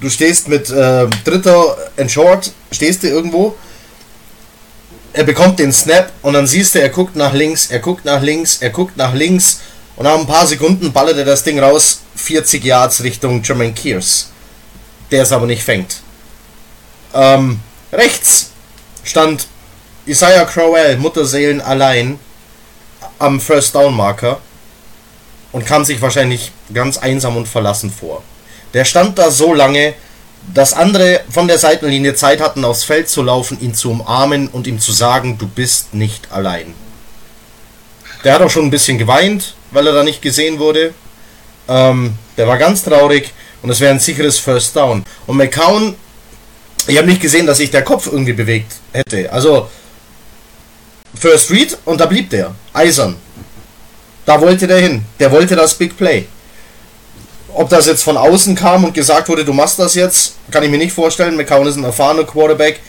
Du stehst mit äh, Dritter and Short, stehst du irgendwo, er bekommt den Snap und dann siehst du, er guckt nach links, er guckt nach links, er guckt nach links und nach ein paar Sekunden ballert er das Ding raus, 40 Yards Richtung Jermaine Kears, der es aber nicht fängt. Ähm, rechts stand Isaiah Crowell, Mutterseelen allein am First Down Marker und kam sich wahrscheinlich ganz einsam und verlassen vor. Der stand da so lange, dass andere von der Seitenlinie Zeit hatten, aufs Feld zu laufen, ihn zu umarmen und ihm zu sagen, du bist nicht allein. Der hat auch schon ein bisschen geweint, weil er da nicht gesehen wurde. Ähm, der war ganz traurig und es wäre ein sicheres First Down. Und McCown, ich habe nicht gesehen, dass sich der Kopf irgendwie bewegt hätte. Also First Read und da blieb der. Eisern. Da wollte der hin. Der wollte das Big Play. Ob das jetzt von außen kam und gesagt wurde, du machst das jetzt, kann ich mir nicht vorstellen. McCown ist ein erfahrener Quarterback.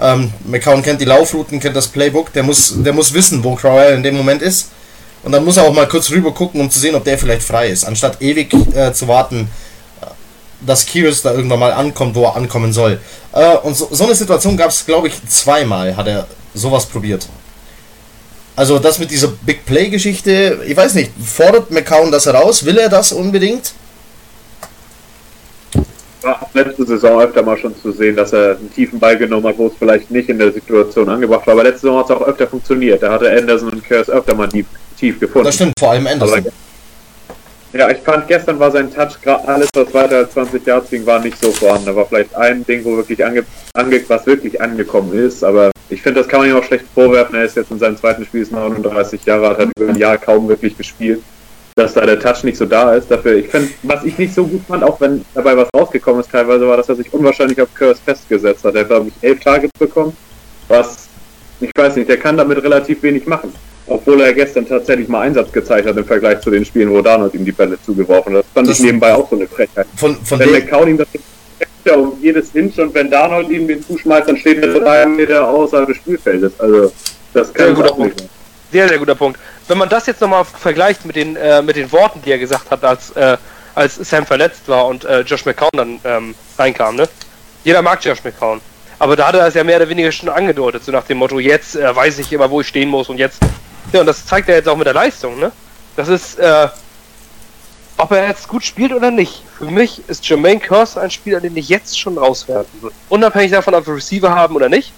Ähm, McCown kennt die Laufrouten, kennt das Playbook. Der muss, der muss wissen, wo Crowell in dem Moment ist. Und dann muss er auch mal kurz rüber gucken, um zu sehen, ob der vielleicht frei ist. Anstatt ewig äh, zu warten, dass Kyrus da irgendwann mal ankommt, wo er ankommen soll. Äh, und so, so eine Situation gab es, glaube ich, zweimal, hat er sowas probiert. Also das mit dieser Big Play-Geschichte, ich weiß nicht, fordert McCown das heraus? Will er das unbedingt? War letzte Saison öfter mal schon zu sehen, dass er einen tiefen Ball genommen hat, wo es vielleicht nicht in der Situation angebracht war. Aber letzte Saison hat es auch öfter funktioniert. Da hatte Anderson und Curse öfter mal tief, tief gefunden. Das stimmt, vor allem Anderson. Aber, ja, ich fand gestern war sein Touch, gerade alles was weiter als 20 Yards ging, war nicht so vorhanden. Da war vielleicht ein Ding, wo wirklich ange, ange was wirklich angekommen ist, aber ich finde, das kann man ihm auch schlecht vorwerfen. Er ist jetzt in seinem zweiten Spiel, ist 39 Jahre alt, hat über ein Jahr kaum wirklich gespielt. Dass da der Touch nicht so da ist. Dafür, ich finde, was ich nicht so gut fand, auch wenn dabei was rausgekommen ist, teilweise war, dass er sich unwahrscheinlich auf Curse festgesetzt hat. Er hat, glaube ich, elf Targets bekommen. Was, ich weiß nicht, der kann damit relativ wenig machen. Obwohl er gestern tatsächlich mal Einsatz gezeigt hat im Vergleich zu den Spielen, wo Darnold ihm die Bälle zugeworfen hat. Das fand Das ich nebenbei auch so eine Frechheit. Von, von Wenn McCown ihm das ja um jedes Inch und wenn Darnold ihm den zuschmeißt, dann steht er drei Meter außerhalb des Spielfeldes. Also, das Sehr kann guter auch nicht. Punkt. Sehr, sehr guter Punkt. Wenn man das jetzt nochmal vergleicht mit den, äh, mit den Worten, die er gesagt hat, als, äh, als Sam verletzt war und äh, Josh McCown dann ähm, reinkam, ne? Jeder mag Josh McCown. Aber da hat er es ja mehr oder weniger schon angedeutet, so nach dem Motto, jetzt äh, weiß ich immer, wo ich stehen muss und jetzt. Ja, und das zeigt er jetzt auch mit der Leistung, ne? Das ist, äh, ob er jetzt gut spielt oder nicht. Für mich ist Jermaine Curse ein Spieler, den ich jetzt schon rauswerfen würde. Unabhängig davon, ob wir Receiver haben oder nicht.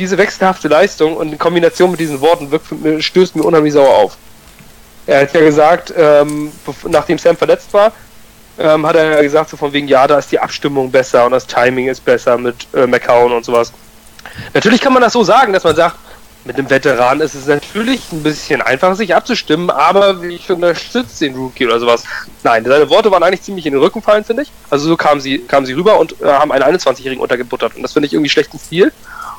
Diese wechselhafte Leistung und in Kombination mit diesen Worten wirkt, stößt mir unheimlich sauer auf. Er hat ja gesagt, ähm, nachdem Sam verletzt war, ähm, hat er ja gesagt, so von wegen, ja, da ist die Abstimmung besser und das Timing ist besser mit äh, McCown und sowas. Natürlich kann man das so sagen, dass man sagt, mit dem Veteran ist es natürlich ein bisschen einfacher, sich abzustimmen, aber ich unterstütze den Rookie oder sowas. Nein, seine Worte waren eigentlich ziemlich in den Rücken fallen, finde ich. Also so kamen sie, kamen sie rüber und äh, haben einen 21-Jährigen untergebuttert. Und das finde ich irgendwie schlechten Stil.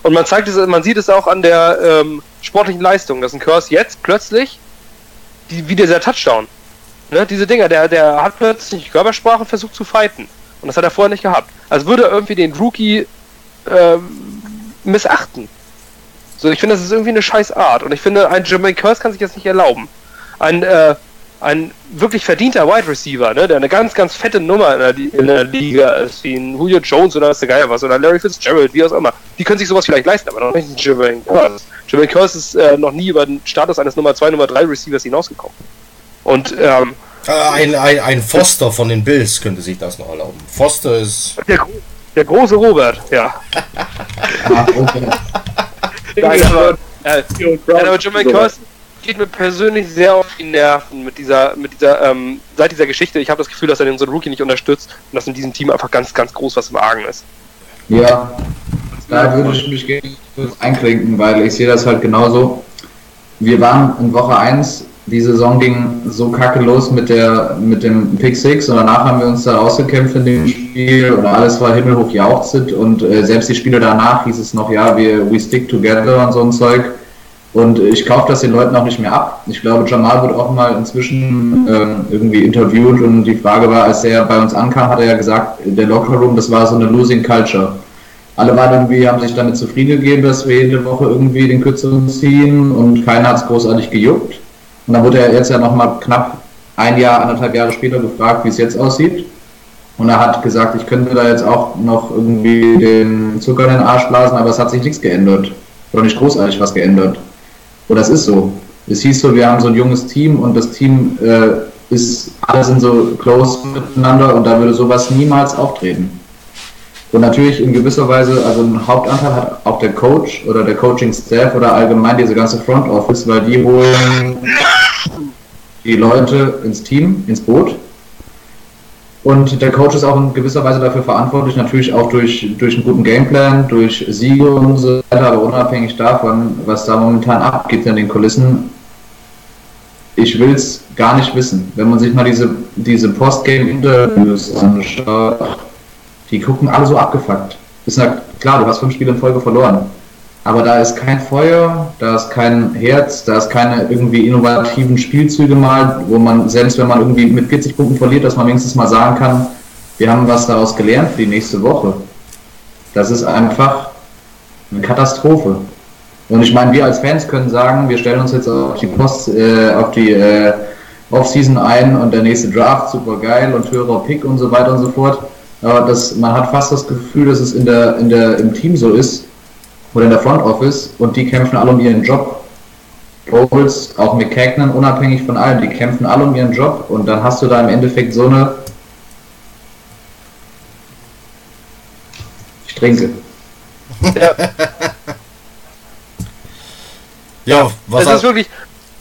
Und man zeigt es, man sieht es auch an der ähm, sportlichen Leistung, dass ein Curse jetzt plötzlich die, wie dieser Touchdown. Ne, diese Dinger, der, der hat plötzlich Körpersprache versucht zu fighten. Und das hat er vorher nicht gehabt. Also würde er irgendwie den Rookie ähm, missachten. So, ich finde, das ist irgendwie eine scheiß Art. Und ich finde, ein Jermaine Curse kann sich das nicht erlauben. Ein, äh, ein wirklich verdienter Wide Receiver, ne, der eine ganz, ganz fette Nummer in der, in der Liga ist, wie ein Julio Jones oder was der Geier was, oder Larry Fitzgerald, wie auch immer. Die können sich sowas vielleicht leisten, aber noch nicht ein Jermaine Curse. Jermaine Curse ist äh, noch nie über den Status eines Nummer 2, Nummer 3 Receivers hinausgekommen. Und, ähm, äh, ein, ein, ein Foster von den Bills könnte sich das noch erlauben. Foster ist. Der, der große Robert, ja. Ah, okay. Nein, aber, äh, ja, aber Jermaine Curse geht mir persönlich sehr auf die Nerven mit dieser, mit dieser, ähm, seit dieser Geschichte. Ich habe das Gefühl, dass er den so Rookie nicht unterstützt und dass in diesem Team einfach ganz, ganz groß was im Argen ist. Ja, da würde ich mich kurz einklinken, weil ich sehe das halt genauso. Wir waren in Woche 1, die Saison ging so kacke los mit, der, mit dem Pick 6 und danach haben wir uns da rausgekämpft in dem Spiel und alles war himmelhoch jauchzend und äh, selbst die Spiele danach hieß es noch, ja, wir we stick together und so ein Zeug. Und ich kaufe das den Leuten auch nicht mehr ab. Ich glaube, Jamal wird auch mal inzwischen ähm, irgendwie interviewt und die Frage war, als er bei uns ankam, hat er ja gesagt, der Locker Room, das war so eine losing Culture. Alle waren irgendwie, haben sich damit zufrieden gegeben, dass wir jede Woche irgendwie den Kürzeren ziehen und keiner hat es großartig gejuckt. Und dann wurde er jetzt ja nochmal knapp ein Jahr, anderthalb Jahre später gefragt, wie es jetzt aussieht. Und er hat gesagt, ich könnte da jetzt auch noch irgendwie den Zucker in den Arsch blasen, aber es hat sich nichts geändert. Oder nicht großartig was geändert. Und das ist so. Es hieß so, wir haben so ein junges Team und das Team äh, ist, alle sind so close miteinander und da würde sowas niemals auftreten. Und natürlich in gewisser Weise, also ein Hauptanteil hat auch der Coach oder der Coaching-Staff oder allgemein diese ganze Front Office, weil die holen die Leute ins Team, ins Boot. Und der Coach ist auch in gewisser Weise dafür verantwortlich, natürlich auch durch, durch einen guten Gameplan, durch Siege und so weiter, aber unabhängig davon, was da momentan abgeht in den Kulissen, ich will es gar nicht wissen. Wenn man sich mal diese, diese Postgame-Interviews anschaut, die gucken alle so abgefuckt. Ist ja klar, du hast fünf Spiele in Folge verloren. Aber da ist kein Feuer, da ist kein Herz, da ist keine irgendwie innovativen Spielzüge mal, wo man, selbst wenn man irgendwie mit 40 Punkten verliert, dass man wenigstens mal sagen kann, wir haben was daraus gelernt für die nächste Woche. Das ist einfach eine Katastrophe. Und ich meine, wir als Fans können sagen, wir stellen uns jetzt auf die Post, äh, auf die äh, Offseason ein und der nächste Draft super geil und höherer Pick und so weiter und so fort. Aber das, man hat fast das Gefühl, dass es in der, in der, im Team so ist, oder in der Front Office und die kämpfen alle um ihren Job. Bowles, auch mit McCagnon, unabhängig von allem, die kämpfen alle um ihren Job und dann hast du da im Endeffekt so eine. Ich trinke. Ja. Ja, was Es ist wirklich,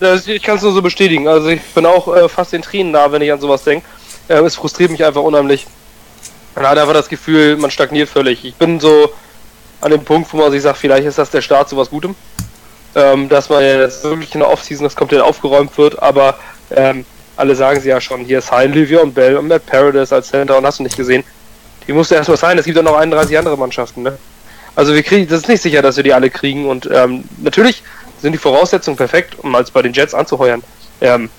das- ich kann es nur so bestätigen. Also ich bin auch äh, fast den Tränen nah, wenn ich an sowas denke. Äh, es frustriert mich einfach unheimlich. Man hat einfach das Gefühl, man stagniert völlig. Ich bin so an dem Punkt, wo man sich sagt, vielleicht ist das der Start zu was Gutem. Ähm, dass man jetzt wirklich in der Offseason das komplett aufgeräumt wird, aber ähm, alle sagen sie ja schon, hier ist Hein, und Bell und Matt Paradise als Center und hast du nicht gesehen. Die musste erstmal sein, es gibt ja noch 31 andere Mannschaften, ne? Also wir kriegen, das ist nicht sicher, dass wir die alle kriegen und ähm, natürlich sind die Voraussetzungen perfekt, um als bei den Jets anzuheuern. Ähm,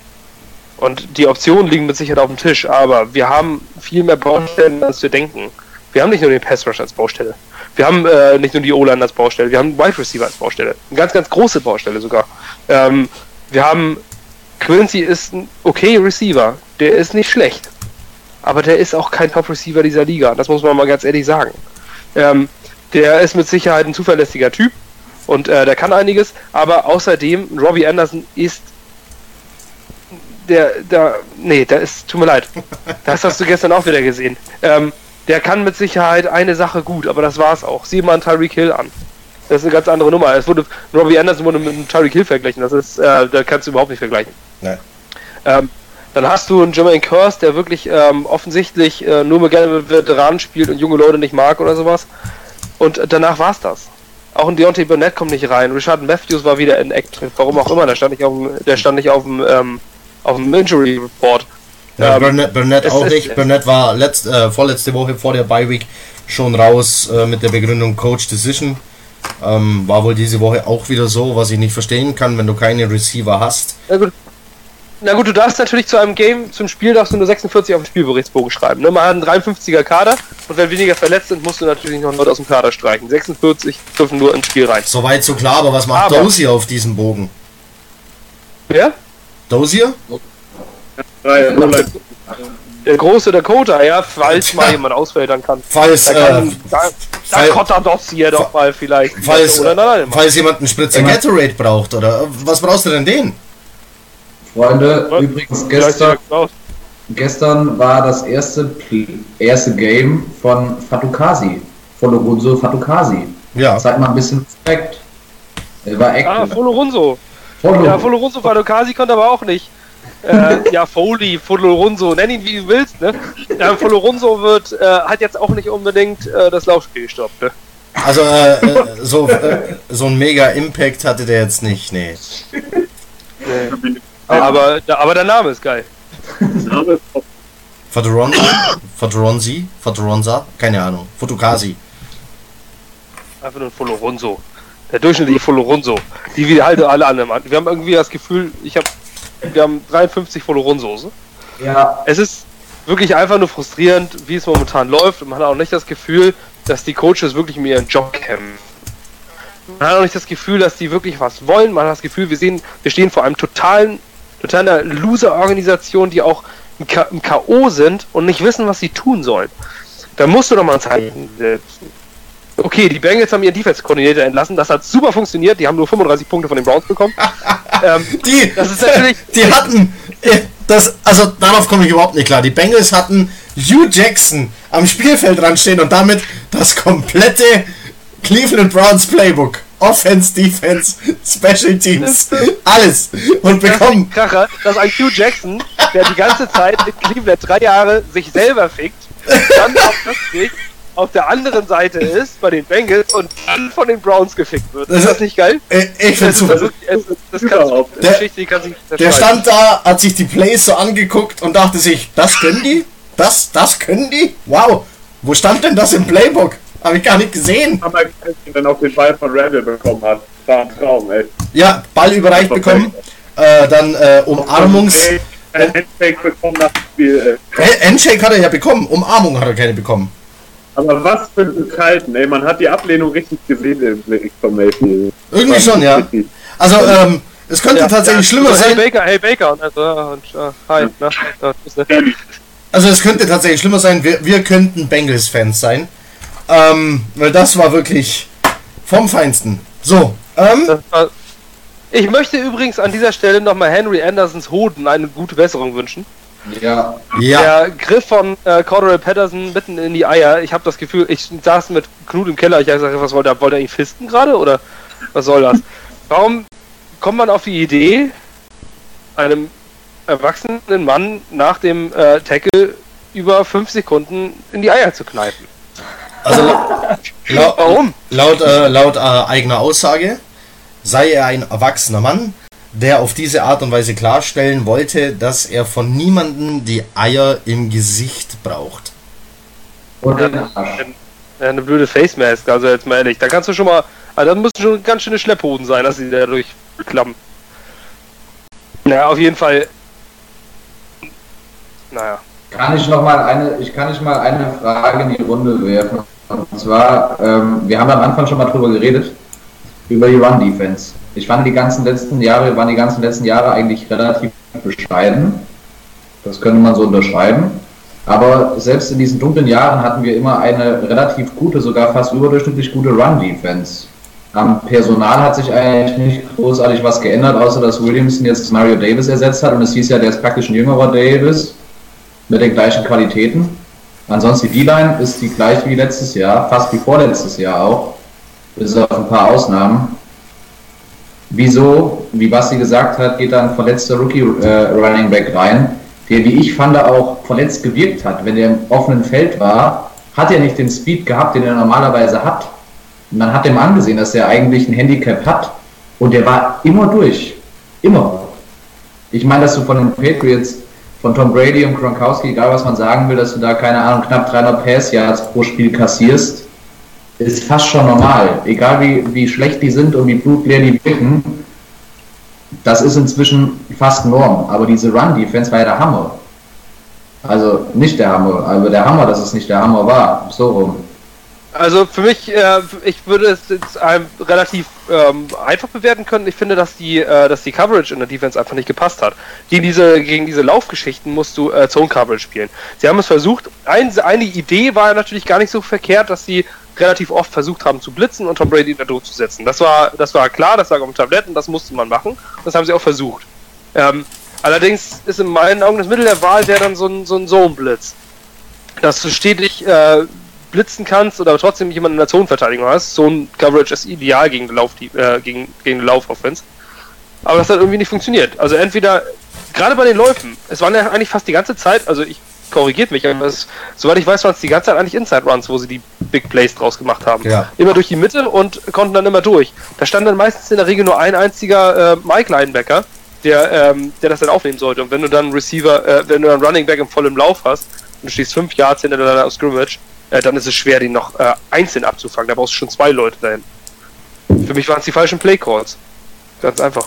und die Optionen liegen mit Sicherheit auf dem Tisch, aber wir haben viel mehr Baustellen, als wir denken. Wir haben nicht nur den Pass Rush als Baustelle. Wir haben äh, nicht nur die O-Line als Baustelle, wir haben Wide Receiver als Baustelle. Eine ganz, ganz große Baustelle sogar. Ähm, wir haben Quincy ist ein okay Receiver. Der ist nicht schlecht. Aber der ist auch kein Top-Receiver dieser Liga. Das muss man mal ganz ehrlich sagen. Ähm, der ist mit Sicherheit ein zuverlässiger Typ und äh, der kann einiges, aber außerdem, Robbie Anderson ist der, der, nee, der ist, tut mir leid. Das hast du gestern auch wieder gesehen. Ähm, der kann mit Sicherheit eine Sache gut, aber das war's auch. Sieh mal einen Tyreek Hill an. Das ist eine ganz andere Nummer. Es wurde, Robbie Anderson wurde mit einem Tyreek Hill verglichen. Das ist, äh, da kannst du überhaupt nicht vergleichen. Nein. Ähm, Dann hast du einen Jermaine Curse, der wirklich ähm, offensichtlich äh, nur gerne mit Veteranen spielt und junge Leute nicht mag oder sowas. Und danach war's das. Auch ein Deontay Burnett kommt nicht rein. Richard Matthews war wieder inactive. Warum auch immer, der stand nicht auf dem, der stand nicht auf dem, ähm, auf dem Injury Report. Ja, Ähm, Burnett, Burnett auch ist- nicht. Burnett war letzt, äh, vorletzte Woche vor der Bye Week schon raus äh, mit der Begründung Coach Decision. Ähm, war wohl diese Woche auch wieder so, was ich nicht verstehen kann, wenn du keine Receiver hast. Na gut. Na gut, du darfst natürlich zu einem Game, zum Spiel darfst du nur 46 auf den Spielberichtsbogen schreiben. Ne? Man hat einen 53er Kader und wenn weniger verletzt sind, musst du natürlich noch Leute aus dem Kader streichen. 46 dürfen nur ins Spiel rein. Soweit so klar, aber was macht Aber- Dozier auf diesem Bogen? Wer? Dozier? Null, Der große Dakota, ja, falls mal jemand ausfällt, dann kann. Falls, Da äh, kann da, da doch hier doch mal vielleicht. falls, oder nein, falls jemand einen Spritzer Immer- Gatorade braucht, oder? Was brauchst du denn den? Freunde, Was? übrigens gestern, gestern war das erste, erste Game von Fatukasi. Von Lorenzo Fatukasi. Ja. Zeig mal ein bisschen Respekt. Er war Ah, active. Folorunso. Follow. Ja, Folorunso Fadokasi konnte aber auch nicht. Äh, ja, Foley, Folorunso, nenn ihn wie du willst, ne? Ja, Folorunso wird, äh, hat jetzt auch nicht unbedingt äh, das Laufspiel gestoppt, ne? Also, äh, äh, so, äh, so ein mega Impact hatte der jetzt nicht, nee. Nee. Aber, aber der Name ist geil. Name ist auch Fatoronzi? Fatoronzi? Fatoronza? Keine Ahnung. Fotokasi. Einfach nur ein Folorunso. Der durchschnittliche Folorunso. Die wie halt alle anderen. Wir haben irgendwie das Gefühl, ich habe, wir haben 53 Folorunsos. Ja, es ist wirklich einfach nur frustrierend, wie es momentan läuft. Und man hat auch nicht das Gefühl, dass die Coaches wirklich um ihren Job kämpfen. Man hat auch nicht das Gefühl, dass die wirklich was wollen. Man hat das Gefühl, wir sehen, wir stehen vor einem totalen, totaler Loser-Organisation, die auch im K.O. sind und nicht wissen, was sie tun sollen. Da musst du doch mal ein Zeichen setzen. Okay, die Bengals haben ihren Defense-Koordinator entlassen. Das hat super funktioniert. Die haben nur 35 Punkte von den Browns bekommen. ähm, Die, Das ist natürlich- die hatten, äh, das, also darauf komme ich überhaupt nicht klar. Die Bengals hatten Hugh Jackson am Spielfeld dran stehen und damit das komplette Cleveland Browns Playbook. Offense, Defense, Special Teams, alles. Und bekommen, Kracher, dass ein Hugh Jackson, der die ganze Zeit in Cleveland drei Jahre sich selber fickt, dann auch plötzlich auf der anderen Seite ist bei den Bengals und dann von den Browns gefickt wird. Ist das nicht geil? äh, ich finde Das, super. das, ist, das, das, kannst, Überhaupt. das eine Geschichte, die kann sich Der stand da, hat sich die Plays so angeguckt und dachte sich, das können die? Das, das können die? Wow, wo stand denn das im Playbook? Habe ich gar nicht gesehen. Hammer, als er dann auch den Ball von Randall bekommen hat. War ein Traum, ey. Ja, Ball überreicht bekommen, äh, dann äh, Umarmungs... Handshake bekommen nach dem Spiel. Hey, Handshake hat er ja bekommen, Umarmung hat er keine bekommen. Aber was für ein Kalten, ey. Man hat die Ablehnung richtig gesehen im Blick von Mayfield. Irgendwie schon, ja. Also, ähm, es könnte Ja, tatsächlich ja, schlimmer so, Hey sein. Baker, hey Baker. Und, also, und äh, hi, na, na, ne? Also, es könnte tatsächlich schlimmer sein. Wir, wir könnten Bengals-Fans sein. Ähm, weil das war wirklich vom Feinsten. So, ähm, Ich möchte übrigens an dieser Stelle nochmal Henry Andersons Hoden eine gute Besserung wünschen. Ja. ja, Der Griff von äh, Cordell Patterson mitten in die Eier. Ich habe das Gefühl, ich saß mit Knut im Keller. Ich habe gesagt, was wollte er? Wollte er ihn fisten gerade? Oder was soll das? Warum kommt man auf die Idee, einem erwachsenen Mann nach dem äh, Tackle über fünf Sekunden in die Eier zu kneifen? also lau Warum? laut, äh, laut äh, eigener Aussage sei er ein erwachsener Mann, der auf diese Art und Weise klarstellen wollte, dass er von niemandem die Eier im Gesicht braucht. Arsch. Ja, eine blöde Face Mask, also jetzt mal ehrlich. Da kannst du schon mal. Also da müssen schon ganz schöne Schlepphoden sein, dass sie dadurch klappen. Naja, auf jeden Fall. Naja. Kann ich noch mal eine, ich kann nicht mal eine Frage in die Runde werfen. Und zwar, ähm, wir haben am Anfang schon mal drüber geredet, über die Run-Defense. Ich fand die ganzen letzten Jahre, waren die ganzen letzten Jahre eigentlich relativ bescheiden. Das könnte man so unterschreiben. Aber selbst in diesen dunklen Jahren hatten wir immer eine relativ gute, sogar fast überdurchschnittlich gute Run-Defense. Am Personal hat sich eigentlich nicht großartig was geändert, außer dass Williamson jetzt Mario Davis ersetzt hat und es hieß ja, der ist praktisch ein jüngerer Davis mit den gleichen Qualitäten. Ansonsten die D-Line ist die gleiche wie letztes Jahr, fast wie vorletztes Jahr auch, bis auf ein paar Ausnahmen. Wieso, wie Basti gesagt hat, geht dann verletzter Rookie äh, Running Back rein? der, wie ich fand, auch verletzt gewirkt hat. Wenn er im offenen Feld war, hat er nicht den Speed gehabt, den er normalerweise hat. Man hat ihm angesehen, dass er eigentlich ein Handicap hat und der war immer durch. Immer. Ich meine, dass du von den Patriots, von Tom Brady und Gronkowski, egal was man sagen will, dass du da, keine Ahnung, knapp 300 Pass-Yards pro Spiel kassierst, ist fast schon normal. Egal wie, wie schlecht die sind und wie blutleer die wirken, das ist inzwischen fast Norm. Aber diese Run-Defense war ja der Hammer. Also nicht der Hammer, aber der Hammer, dass es nicht der Hammer war. So rum. Also für mich, äh, ich würde es jetzt ähm, relativ ähm, einfach bewerten können. Ich finde, dass die, äh, dass die Coverage in der Defense einfach nicht gepasst hat. Gegen diese, gegen diese Laufgeschichten musst du äh, Zone Coverage spielen. Sie haben es versucht. Ein, eine Idee war natürlich gar nicht so verkehrt, dass sie relativ oft versucht haben zu blitzen und Tom Brady da durchzusetzen. Das war, das war klar, das lag auf dem Tablett und das musste man machen. Das haben sie auch versucht. Ähm, allerdings ist in meinen Augen das Mittel der Wahl wäre dann so ein, so ein Zone-Blitz. Dass du stetig äh, blitzen kannst oder trotzdem jemanden in der Zonenverteidigung hast. So ein Coverage ist ideal gegen die Lauf, äh, gegen, gegen Laufoffense. Aber das hat irgendwie nicht funktioniert. Also entweder, gerade bei den Läufen, es waren ja eigentlich fast die ganze Zeit, also ich korrigiert mich, aber es, soweit ich weiß, waren es die ganze Zeit eigentlich Inside Runs, wo sie die Big Plays draus gemacht haben. Ja. Immer durch die Mitte und konnten dann immer durch. Da stand dann meistens in der Regel nur ein einziger äh, Mike Linebacker, der, ähm, der das dann aufnehmen sollte. Und wenn du dann Receiver, äh, wenn du dann Running Back im vollen Lauf hast und du stehst fünf Yards hinter deiner Scrimmage, äh, dann ist es schwer, den noch äh, einzeln abzufangen. Da brauchst du schon zwei Leute dahin. Für mich waren es die falschen Play Calls. Ganz einfach.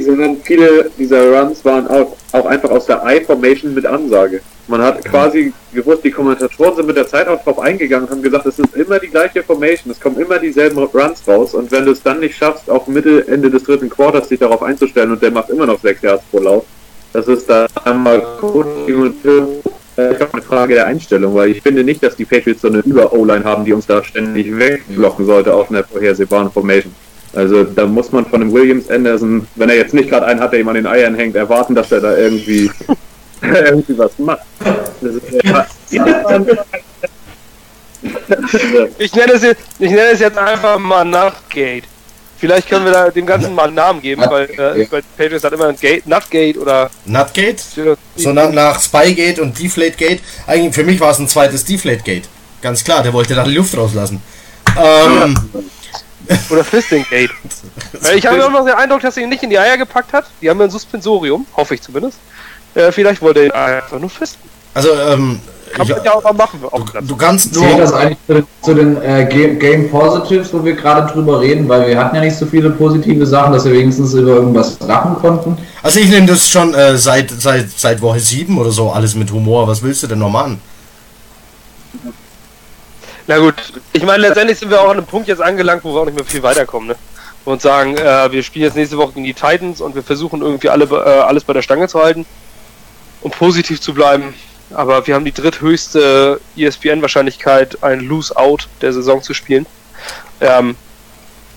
sondern viele dieser Runs waren auch, auch einfach aus der I-Formation mit Ansage. Man hat quasi gewusst, die Kommentatoren sind mit der Zeit auch drauf eingegangen und haben gesagt, es ist immer die gleiche Formation, es kommen immer dieselben Runs raus und wenn du es dann nicht schaffst, auf Mitte, Ende des dritten Quarters sich darauf einzustellen und der macht immer noch sechs Yards pro Lauf, das ist da einmal Coaching und äh, ich habe eine Frage der Einstellung, weil ich finde nicht, dass die Patriots so eine Über-O-Line haben, die uns da ständig wegblocken sollte auf einer vorhersehbaren Formation. Also da muss man von dem Williams Anderson, wenn er jetzt nicht gerade einen hat, der ihm an den Eiern hängt, erwarten, dass er da irgendwie, irgendwie was macht. Ist, Ich nenne es jetzt, ich nenne es jetzt einfach mal Nachtgate. Vielleicht können wir da dem Ganzen mal einen Namen geben, weil, äh, weil Patriots hat immer ein Gate, Nutgate oder Nutgate? So nach, Spygate und Deflategate. Eigentlich für mich war es ein zweites Deflategate. Ganz klar, der wollte da die Luft rauslassen. Ähm, oder Fistinggate. Weil ich habe immer noch den Eindruck, dass er ihn nicht in die Eier gepackt hat. Die haben ja ein Suspensorium, hoffe ich zumindest. Äh, vielleicht wollte er ihn einfach nur fisten. Also, ähm, Kann ich, man ja auch mal machen. Du, du kannst Zählt das nur. eigentlich zu den, zu den äh, Game, Game Positives, wo wir gerade drüber reden, weil wir hatten ja nicht so viele positive Sachen, dass wir wenigstens über irgendwas lachen konnten. Also, ich nehme das schon äh, seit, seit, seit Woche 7 oder so alles mit Humor. Was willst du denn noch machen? Na gut, ich meine, letztendlich sind wir auch an einem Punkt jetzt angelangt, wo wir auch nicht mehr viel weiterkommen. Ne? Und sagen, äh, wir spielen jetzt nächste Woche gegen die Titans und wir versuchen irgendwie alle, äh, alles bei der Stange zu halten und positiv zu bleiben. Aber wir haben die dritthöchste E ESPN-Wahrscheinlichkeit, ein Lose-Out der Saison zu spielen. Ähm,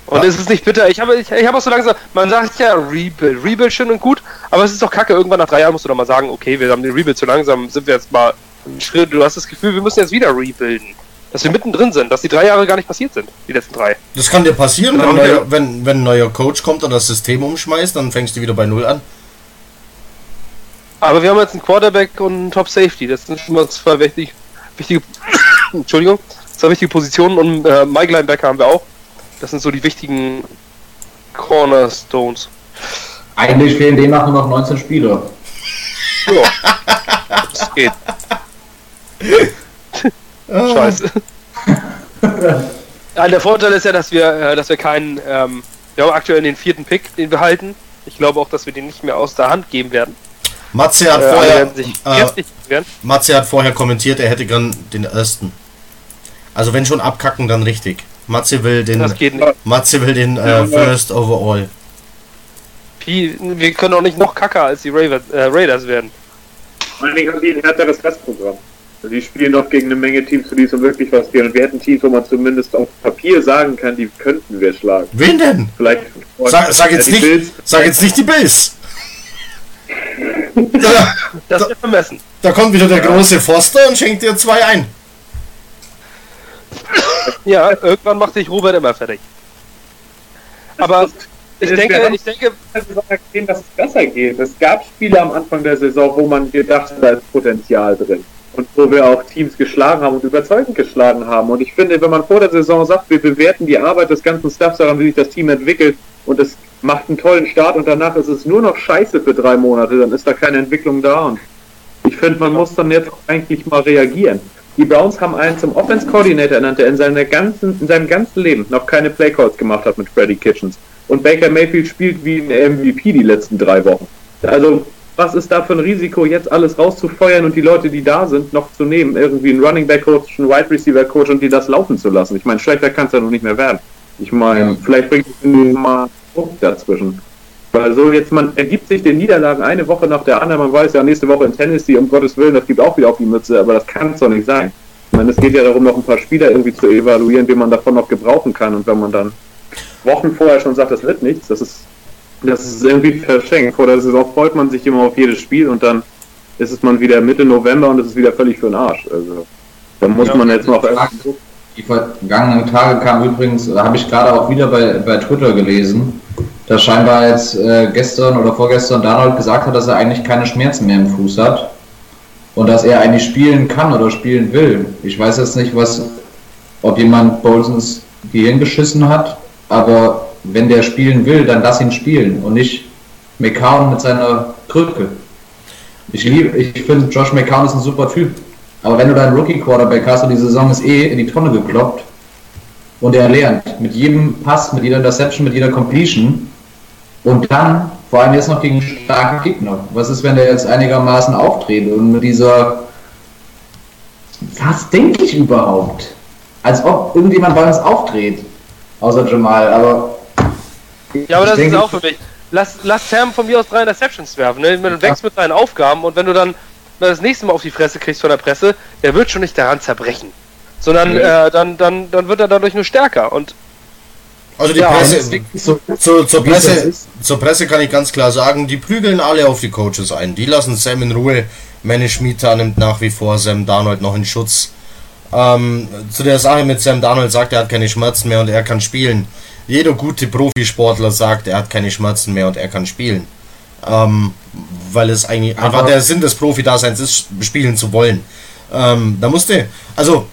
und Ja. es ist nicht bitter. Ich habe ich, ich hab auch so langsam, man sagt ja Rebuild. Rebuild schön und gut, aber es ist doch kacke. Irgendwann nach drei Jahren musst du doch mal sagen, okay, wir haben den Rebuild zu langsam, sind wir jetzt mal einen Schritt. Du hast das Gefühl, wir müssen jetzt wieder rebuilden. Dass wir mittendrin sind, dass die drei Jahre gar nicht passiert sind, die letzten drei. Das kann dir passieren, Genau, wenn, ja. neuer, wenn, wenn ein neuer Coach kommt und das System umschmeißt, dann fängst du wieder bei Null an. Aber wir haben jetzt einen Quarterback und einen Top Safety. Das sind schon mal zwei wichtig, wichtige, Entschuldigung, zwei wichtige Positionen und äh, Mike Linebacker haben wir auch. Das sind so die wichtigen Cornerstones. Eigentlich fehlen demnach nur noch 19 Spieler. Ja, das geht. Scheiße. Ja, der Vorteil ist ja, dass wir, äh, dass wir keinen, ähm, wir haben aktuell den vierten Pick, den wir halten. Ich glaube auch, dass wir den nicht mehr aus der Hand geben werden. Matze hat, Äh, vorher, äh. Matze hat vorher kommentiert, er hätte gern den ersten. Also wenn schon abkacken, dann richtig. Matze will den. Matze will den äh, First Overall. Pi- Wir können auch nicht noch kacker als die äh, Raiders werden. Vor allen Dingen haben die ein härteres Restprogramm. Also die spielen doch gegen eine Menge Teams, für die es um wirklich was geht. Und wir hätten Teams, wo man zumindest auf Papier sagen kann, die könnten wir schlagen. Wen denn? Vielleicht. Sag, sag jetzt Ja, nicht, Bills. sag jetzt nicht die Bills. Da, Das wird vermessen. da kommt wieder der große Foster und schenkt dir zwei ein. Ja, irgendwann macht sich Robert immer fertig. Aber ich denke, wir ich denke, dass es besser geht. Es gab Spiele am Anfang der Saison, wo man gedacht hat, da ist Potenzial drin. Und wo wir auch Teams geschlagen haben und überzeugend geschlagen haben. Und ich finde, wenn man vor der Saison sagt, wir bewerten die Arbeit des ganzen Staffs daran, wie sich das Team entwickelt und es macht einen tollen Start und danach ist es nur noch scheiße für drei Monate, dann ist da keine Entwicklung da. Und ich finde, man muss dann jetzt eigentlich mal reagieren. Die Browns haben einen zum Offense Coordinator ernannt, der in, seiner ganzen, in seinem ganzen Leben noch keine Playcalls gemacht hat mit Freddy Kitchens. Und Baker Mayfield spielt wie ein MVP die letzten drei Wochen. Also, was ist da für ein Risiko, jetzt alles rauszufeuern und die Leute, die da sind, noch zu nehmen? Irgendwie einen Running Back Coach, einen Wide Receiver Coach und die das laufen zu lassen. Ich meine, schlechter kann es ja noch nicht mehr werden. Ich meine, Ja. vielleicht bringt es mal Druck dazwischen. Weil so jetzt, man ergibt sich den Niederlagen eine Woche nach der anderen, man weiß ja, nächste Woche in Tennessee, um Gottes Willen, das gibt auch wieder auf die Mütze, aber das kann es doch nicht sein. Ich meine, es geht ja darum, noch ein paar Spieler irgendwie zu evaluieren, wie man davon noch gebrauchen kann. Und wenn man dann Wochen vorher schon sagt, das wird nichts, das ist, das ist irgendwie verschenkt. Vor der Saison freut man sich immer auf jedes Spiel und dann ist es man wieder Mitte November und es ist wieder völlig für den Arsch. Also da muss Ja, man jetzt noch Die vergangenen Tage kam übrigens, habe ich gerade auch wieder bei, bei Twitter gelesen, dass scheinbar jetzt äh, gestern oder vorgestern Donald gesagt hat, dass er eigentlich keine Schmerzen mehr im Fuß hat und dass er eigentlich spielen kann oder spielen will. Ich weiß jetzt nicht, was, ob jemand Bowles ins Gehirn geschissen hat, aber wenn der spielen will, dann lass ihn spielen und nicht McCown mit seiner Krücke. Ich ich finde Josh McCown ist ein super Typ. Aber wenn du deinen Rookie-Quarterback hast und die Saison ist eh in die Tonne gekloppt und er lernt mit jedem Pass, mit jeder Interception, mit jeder Completion und dann vor allem jetzt noch gegen starke Gegner. Was ist, wenn der jetzt einigermaßen auftritt und mit dieser. Was denke ich überhaupt? Als ob irgendjemand bei uns auftritt. Außer Jamal, aber. ja, aber das ist auch für mich. Lass, lass Sam von mir aus drei Interceptions werfen, ne? Du wächst mit deinen Aufgaben und wenn du dann das nächste Mal auf die Fresse kriegst von der Presse, der wird schon nicht daran zerbrechen. Sondern Nee. äh, dann, dann, dann wird er dadurch nur stärker. Und Also die Ja, Presse, so- zu, zur, Presse, zur Presse kann ich ganz klar sagen, die prügeln alle auf die Coaches ein. Die lassen Sam in Ruhe. Manny Schmita nimmt nach wie vor Sam Darnold noch in Schutz. Ähm, zu der Sache mit Sam Darnold sagt, er hat keine Schmerzen mehr und er kann spielen. Jeder gute Profisportler sagt, er hat keine Schmerzen mehr und er kann spielen. Ähm, weil es eigentlich Aber- einfach der Sinn des Profi-Daseins ist, spielen zu wollen. Ähm, da musste, also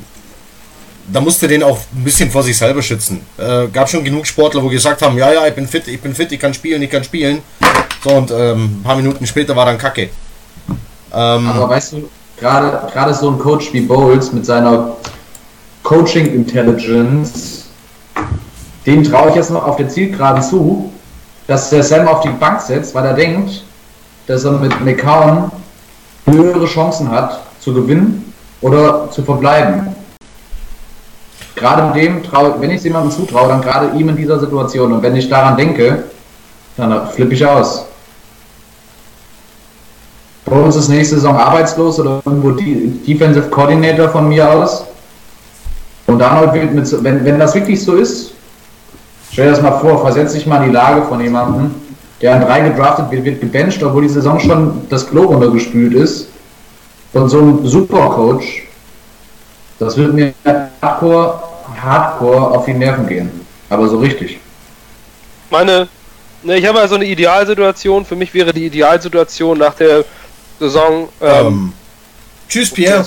da musste den auch ein bisschen vor sich selber schützen. Äh, gab schon genug Sportler, wo gesagt haben, ja, ja, ich bin fit, ich bin fit, ich kann spielen, ich kann spielen. So, und ähm, ein paar Minuten später war dann Kacke. Ähm, Aber weißt du, gerade gerade so ein Coach wie Bowles mit seiner Coaching Intelligence, dem traue ich jetzt noch auf der Zielgeraden zu, dass der Sam auf die Bank setzt, weil er denkt, dass er mit McCown höhere Chancen hat zu gewinnen oder zu verbleiben. Gerade dem traue, wenn ich es jemandem zutraue, dann gerade ihm in dieser Situation. Und wenn ich daran denke, dann flippe ich aus. Bowles ist nächste Saison arbeitslos oder irgendwo Defensive Coordinator von mir aus. Und Darnold wird mit, wenn, wenn das wirklich so ist, stell dir das mal vor, versetz dich mal in die Lage von jemandem, der an drei gedraftet wird, wird gebencht, obwohl die Saison schon das Klo runtergespült ist. Von so einem Supercoach, das wird mir hardcore, hardcore auf die Nerven gehen. Aber so richtig. meine, ne, ich habe also eine Idealsituation. Für mich wäre die Idealsituation nach der Saison. Ähm, ähm, tschüss, Pierre.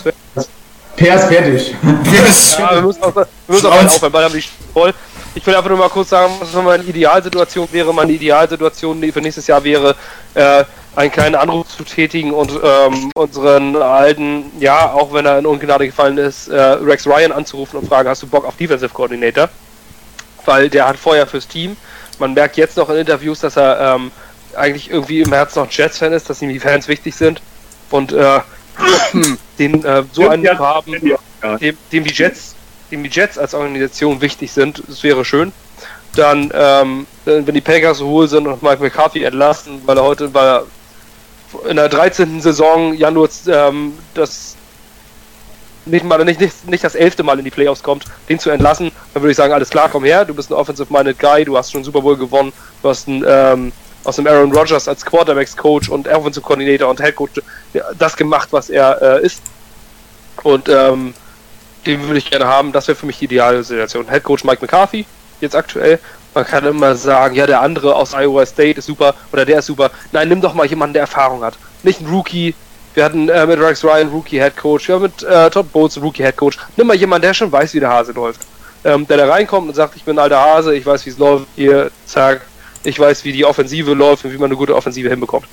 Per ist fertig. Yes. Ja, wir müssen auch, wir müssen auch aufhören, weil haben die voll. Ich will einfach nur mal kurz sagen, was meine Idealsituation wäre. Meine Idealsituation für nächstes Jahr wäre, äh, einen kleinen Anruf zu tätigen und ähm, unseren alten, ja, auch wenn er in Ungnade gefallen ist, äh, Rex Ryan anzurufen und fragen, hast du Bock auf Defensive Coordinator? Weil der hat Feuer fürs Team. Man merkt jetzt noch in Interviews, dass er ähm, eigentlich irgendwie im Herzen noch Jets-Fan ist, dass ihm die Fans wichtig sind. Und äh, den äh, so einen haben, dem, dem die Jets, dem die Jets als Organisation wichtig sind, das wäre schön. Dann, ähm, wenn die Packers so hohl sind und Mike McCarthy entlassen, weil er heute, weil er in der 13. Saison ja nur ähm, das nicht mal nicht, nicht, nicht das elfte Mal in die Playoffs kommt, den zu entlassen, dann würde ich sagen, alles klar, komm her, du bist ein Offensive-Minded Guy, du hast schon Super Bowl gewonnen, du hast einen, ähm, aus dem Aaron Rodgers als Quarterbacks-Coach und Offensive Coordinator und Head Coach das gemacht, was er äh, ist. Und ähm, den würde ich gerne haben. Das wäre für mich die ideale Situation. Head Coach Mike McCarthy, jetzt aktuell. Man kann immer sagen, ja, der andere aus Iowa State ist super oder der ist super. Nein, nimm doch mal jemanden, der Erfahrung hat. Nicht ein Rookie. Wir hatten äh, mit Rex Ryan Rookie Head Coach, wir haben mit äh, Todd Bowles Rookie Head Coach. Nimm mal jemanden, der schon weiß, wie der Hase läuft. Ähm, der da reinkommt und sagt, ich bin ein alter Hase, ich weiß, wie es läuft, hier, zack, ich weiß, wie die Offensive läuft und wie man eine gute Offensive hinbekommt.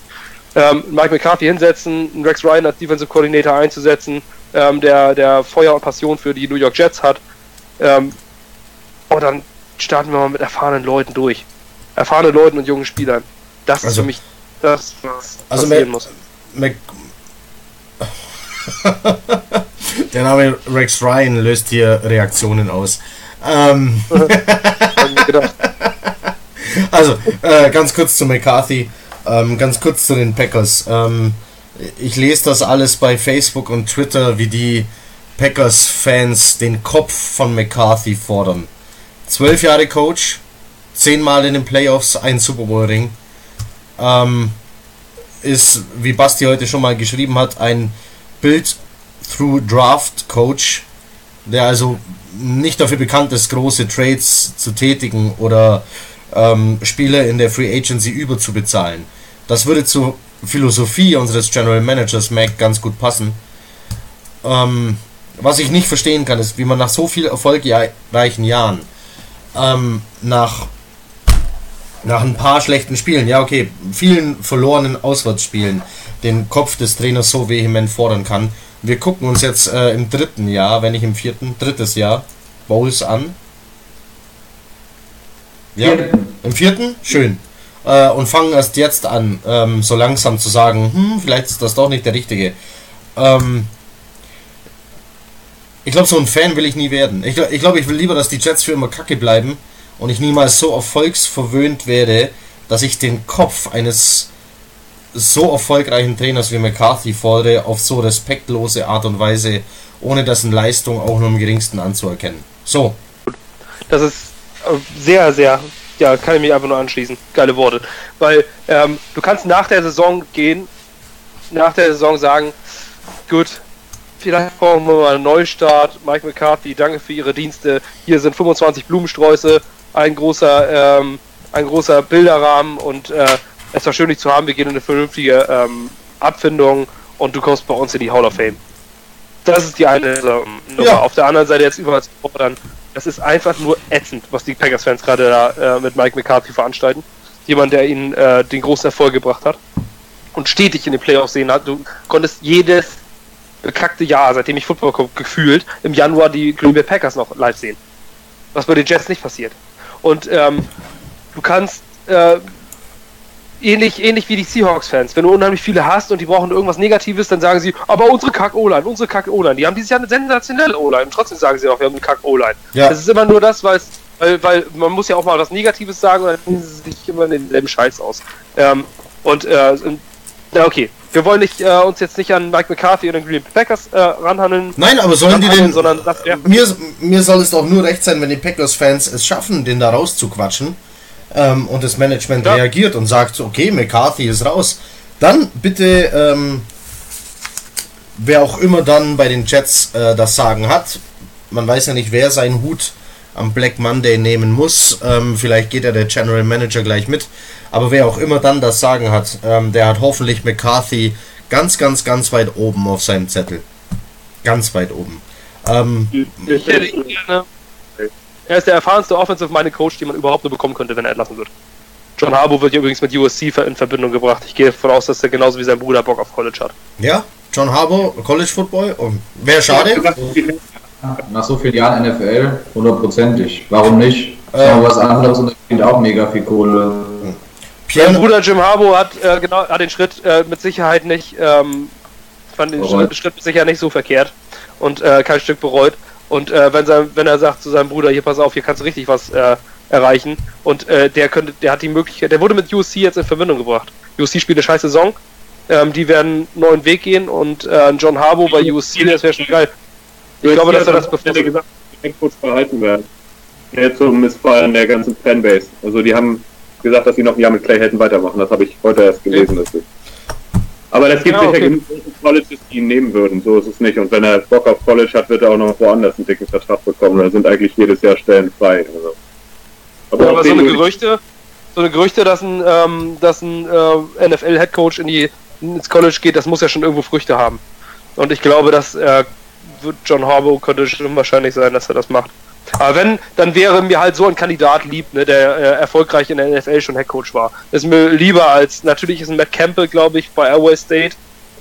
Ähm, Mike McCarthy hinsetzen, Rex Ryan als Defensive Coordinator einzusetzen, ähm, der, der Feuer und Passion für die New York Jets hat. Ähm, und dann starten wir mal mit erfahrenen Leuten durch. Erfahrene Leuten und jungen Spielern. Das Also- ist für mich das, was Also passieren Mac- muss. Mac Der Name Rex Ryan löst hier Reaktionen aus. Ähm, also, äh, ganz kurz zu McCarthy, ähm, ganz kurz zu den Packers. Ähm, ich lese das alles bei Facebook und Twitter, wie die Packers-Fans den Kopf von McCarthy fordern. Zwölf Jahre Coach, zehnmal in den Playoffs, ein Super Bowl-Ring. Ähm, ist, wie Basti heute schon mal geschrieben hat, ein Build-Through-Draft-Coach, der also nicht dafür bekannt ist, große Trades zu tätigen oder ähm, Spieler in der Free Agency überzubezahlen. Das würde zur Philosophie unseres General Managers Mac ganz gut passen. Ähm, was ich nicht verstehen kann, ist, wie man nach so viel erfolgreichen Jahren ähm, nach nach ein paar schlechten Spielen, ja okay, vielen verlorenen Auswärtsspielen, den Kopf des Trainers so vehement fordern kann. Wir gucken uns jetzt äh, im dritten Jahr, wenn nicht im vierten, drittes Jahr, Bowls an. Ja, Vierten. im vierten? Schön. Äh, und fangen erst jetzt an, ähm, so langsam zu sagen, hm, vielleicht ist das doch nicht der richtige. Ähm, ich glaube, so ein Fan will ich nie werden. Ich glaube, ich, glaub, ich will lieber, dass die Jets für immer kacke bleiben und ich niemals so erfolgsverwöhnt werde, dass ich den Kopf eines so erfolgreichen Trainers wie McCarthy fordere, auf so respektlose Art und Weise, ohne dessen Leistung auch nur im geringsten anzuerkennen. So, Das ist sehr, sehr, ja, kann ich mich einfach nur anschließen. Geile Worte. Weil ähm, du kannst nach der Saison gehen, nach der Saison sagen, gut, vielleicht brauchen wir mal einen Neustart. Mike McCarthy, danke für Ihre Dienste. Hier sind 25 Blumensträuße, ein großer, ähm, ein großer Bilderrahmen und äh, es war schön, dich zu haben. Wir gehen in eine vernünftige ähm, Abfindung und du kommst bei uns in die Hall of Fame. Das ist die eine ähm, Nummer. Ja. Auf der anderen Seite jetzt überall zu fordern, das ist einfach nur ätzend, was die Packers-Fans gerade da äh, mit Mike McCarthy veranstalten. Jemand, der ihnen äh, den großen Erfolg gebracht hat und stetig in den Playoffs sehen hat. Du konntest jedes bekackte Jahr, seitdem ich Football gucke, gefühlt im Januar die Green Bay Packers noch live sehen. Was bei den Jets nicht passiert. Und ähm, du kannst äh, ähnlich, ähnlich wie die Seahawks-Fans, wenn du unheimlich viele hast und die brauchen irgendwas Negatives, dann sagen sie, aber unsere Kack-O-Line, unsere Kack-O-Line, die haben dieses Jahr eine sensationelle O-Line. Und trotzdem sagen sie auch, wir haben eine Kack-O-Line. Ja. Das ist immer nur das, weil, weil man muss ja auch mal was Negatives sagen und dann nehmen sie sich immer denselben Scheiß aus. Ähm, und, äh, na okay, wir wollen nicht, äh, uns jetzt nicht an Mike McCarthy oder den Green Packers äh, ranhandeln, nein, aber sollen die denn sondern das wäre mir, mir soll es doch nur recht sein, wenn die Packers-Fans es schaffen, den da rauszuquatschen ähm, und das Management Ja. reagiert und sagt, okay, McCarthy ist raus. Dann bitte, ähm, wer auch immer dann bei den Jets äh, das Sagen hat, man weiß ja nicht, wer seinen Hut am Black Monday nehmen muss. Ähm, vielleicht geht ja der General Manager gleich mit. Aber wer auch immer dann das Sagen hat, ähm, der hat hoffentlich McCarthy ganz, ganz, ganz weit oben auf seinem Zettel. Ganz weit oben. Ähm, Ich hätte ihn gerne. Er ist der erfahrenste Offensive-Minded Coach, den man überhaupt nur bekommen könnte, wenn er entlassen wird. John Harbaugh wird ja übrigens mit USC in Verbindung gebracht. Ich gehe davon aus, dass er genauso wie sein Bruder Bock auf College hat. Ja, John Harbour, College Football. Wäre schade. Nach so vielen Jahren NFL, hundertprozentig. Warum nicht? Äh. Was anderes und er verdient auch mega viel Kohle. Sein Pierre, Bruder Jim Harbaugh hat, äh, genau, hat den Schritt äh, mit Sicherheit nicht, ähm, fand den. Schritt, Schritt mit Sicherheit nicht so verkehrt und äh, kein Stück bereut. Und äh, wenn, sein, wenn er sagt zu seinem Bruder, hier pass auf, hier kannst du richtig was äh, erreichen und äh, der könnte, der hat die Möglichkeit, der wurde mit USC jetzt in Verbindung gebracht. USC spielt eine scheiß Saison, ähm, die werden einen neuen Weg gehen und äh, John Harbaugh bei USC, das wäre schon geil. Ich glaube, dass er das bevorzugt. gesagt, dass die Coach behalten werden. Jetzt zum Missfallen der ganzen Fanbase. Also die haben gesagt, dass sie noch ein Jahr mit Clay hätten weitermachen. Das habe ich heute erst gelesen. dazu. Aber das gibt Ja, sicher okay. genug Colleges, die ihn nehmen würden. So ist es nicht. Und wenn er Bock auf College hat, wird er auch noch woanders einen dicken Vertrag bekommen. Da sind eigentlich jedes Jahr Stellen frei. Also. Aber, Ja, aber so eine Gerüchte, so eine Gerüchte, dass ein, ähm, dass ein äh, NFL-Headcoach in die ins College geht, das muss ja schon irgendwo Früchte haben. Und ich glaube, dass äh, wird John Harbaugh könnte schon wahrscheinlich sein, dass er das macht. Aber wenn, dann wäre mir halt so ein Kandidat lieb, ne, der äh, erfolgreich in der NFL schon Headcoach war. Ist mir lieber als, natürlich ist ein Matt Campbell, glaube ich, bei Airway State,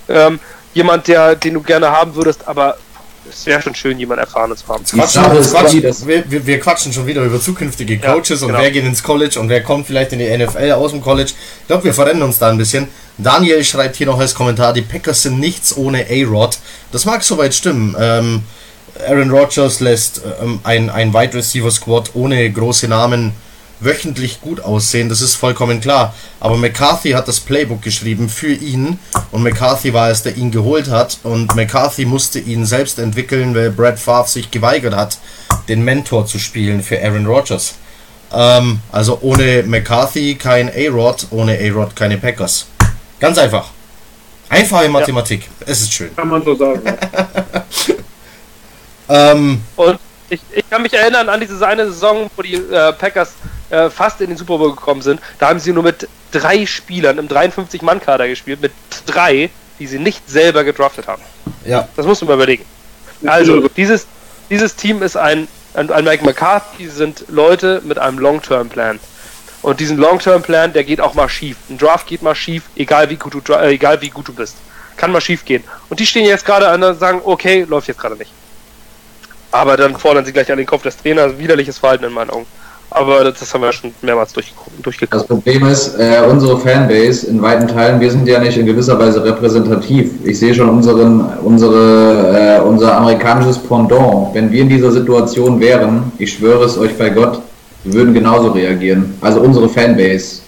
ähm, jemand, der, den du gerne haben würdest, aber es wäre schon schön, jemand Erfahrenes zu haben. Quatschen, ist quatschen, dass- wir, wir, wir quatschen schon wieder über zukünftige Ja, Coaches und genau. wer geht ins College und wer kommt vielleicht in die NFL aus dem College. Ich glaube, wir verrennen uns da ein bisschen. Daniel schreibt hier noch als Kommentar, die Packers sind nichts ohne A-Rod. Das mag soweit stimmen. Ähm, Aaron Rodgers lässt ähm, ein, ein Wide Receiver Squad ohne große Namen wöchentlich gut aussehen, das ist vollkommen klar. Aber McCarthy hat das Playbook geschrieben für ihn und McCarthy war es, der ihn geholt hat und McCarthy musste ihn selbst entwickeln, weil Brad Favre sich geweigert hat, den Mentor zu spielen für Aaron Rodgers. Ähm, also ohne McCarthy kein A-Rod, ohne A-Rod keine Packers. Ganz einfach. Einfache Mathematik. Es ist schön. Kann man so sagen. Ähm, Und ich, ich kann mich erinnern an diese eine Saison, wo die äh, Packers äh, fast in den Super Bowl gekommen sind. Da haben sie nur mit drei Spielern im 53-Mann-Kader gespielt, mit drei, die sie nicht selber gedraftet haben. ja, Das muss man mal überlegen. Also, dieses, dieses Team ist ein, ein, ein Mike McCarthy, sind Leute mit einem Long-Term-Plan. Und diesen Long-Term-Plan, der geht auch mal schief. Ein Draft geht mal schief, egal wie gut du, äh, egal wie gut du bist. Kann mal schief gehen. Und die stehen jetzt gerade an und sagen, okay, läuft jetzt gerade nicht. Aber dann fordern sie gleich an den Kopf des Trainers. Widerliches Verhalten in meinen Augen. Aber das, das haben wir schon mehrmals durch, Das durchgeguckt. Problem ist, äh, unsere Fanbase in weiten Teilen, wir sind ja nicht in gewisser Weise repräsentativ. Ich sehe schon unseren, unsere, äh, unser amerikanisches Pendant. Wenn wir in dieser Situation wären, ich schwöre es euch bei Gott, wir würden genauso reagieren. Also unsere Fanbase.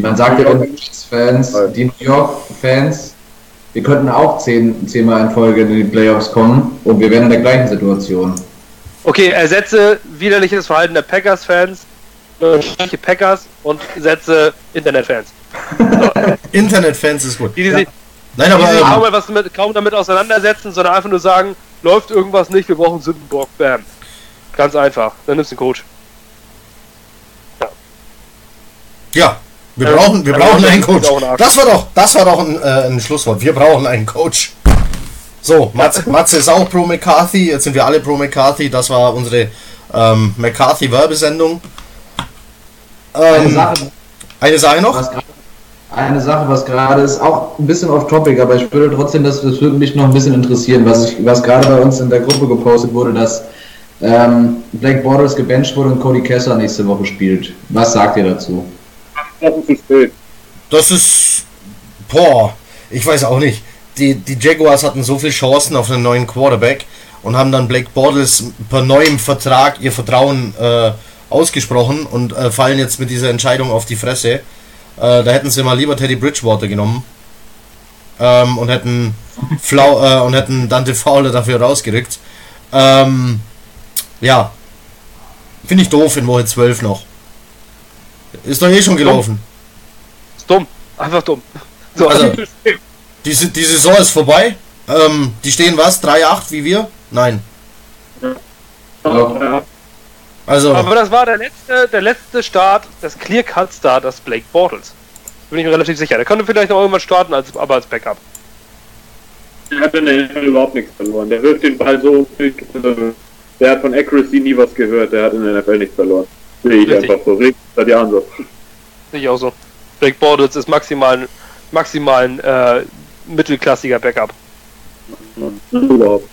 Man sagt ja den Fans, die New York-Fans, wir könnten auch zehn, zehnmal in Folge in die Playoffs kommen und wir wären in der gleichen Situation. Okay, ersetze widerliches Verhalten der Packers-Fans, äh, schlechte Packers und setze Internet-Fans. Internetfans ist gut. Die, die, sich- Nein, die aber sich kaum, ähm, etwas mit, kaum damit auseinandersetzen, sondern einfach nur sagen, läuft irgendwas nicht, wir brauchen Sündenbock, bam. Ganz einfach. Dann nimmst du einen Coach. ja, wir Ja, brauchen, wir brauchen einen Coach. Das war doch, das war doch ein, äh, ein Schlusswort. Wir brauchen einen Coach. So, Matze, Matze ist auch pro McCarthy. Jetzt sind wir alle pro McCarthy. Das war unsere ähm, McCarthy-Werbesendung. Eine Ähm, Sache, eine Sache noch. grad- eine Sache, was gerade ist, auch ein bisschen off topic, aber ich würde trotzdem, das, das würde mich noch ein bisschen interessieren, was, ich, was gerade bei uns in der Gruppe gepostet wurde, dass ähm, Blake Bortles gebencht wurde und Cody Kessler nächste Woche spielt. Was sagt ihr dazu? Wochen zu spät. Das ist. Boah, ich weiß auch nicht. Die, die Jaguars hatten so viele Chancen auf einen neuen Quarterback und haben dann Blake Bortles per neuem Vertrag ihr Vertrauen äh, ausgesprochen und äh, fallen jetzt mit dieser Entscheidung auf die Fresse. Äh, da hätten sie mal lieber Teddy Bridgewater genommen ähm, und hätten Flau äh, und hätten Dante Fowler dafür rausgerückt. Ähm, ja, finde ich doof in Woche 12 noch. Ist doch eh schon gelaufen. Ist dumm. Einfach dumm. So, Also, die, die Saison ist vorbei. Ähm, die stehen was? 3-8 wie wir? Nein. Ja. Also, aber das war der letzte, der letzte Start, das Clear-Cut-Start des Blake Bortles. Bin ich mir relativ sicher. Der könnte vielleicht noch irgendwann starten, als, aber als Backup. Der hat in der NFL überhaupt nichts verloren. Der wirft den Ball so. äh, Der hat von Accuracy nie was gehört. Der hat in der NFL nichts verloren. Sehe ich Richtig. einfach so. Regt seit Jahren so. Sehe ich auch so. Blake Bortles ist maximal, maximal ein äh, mittelklassiger Backup. Überhaupt.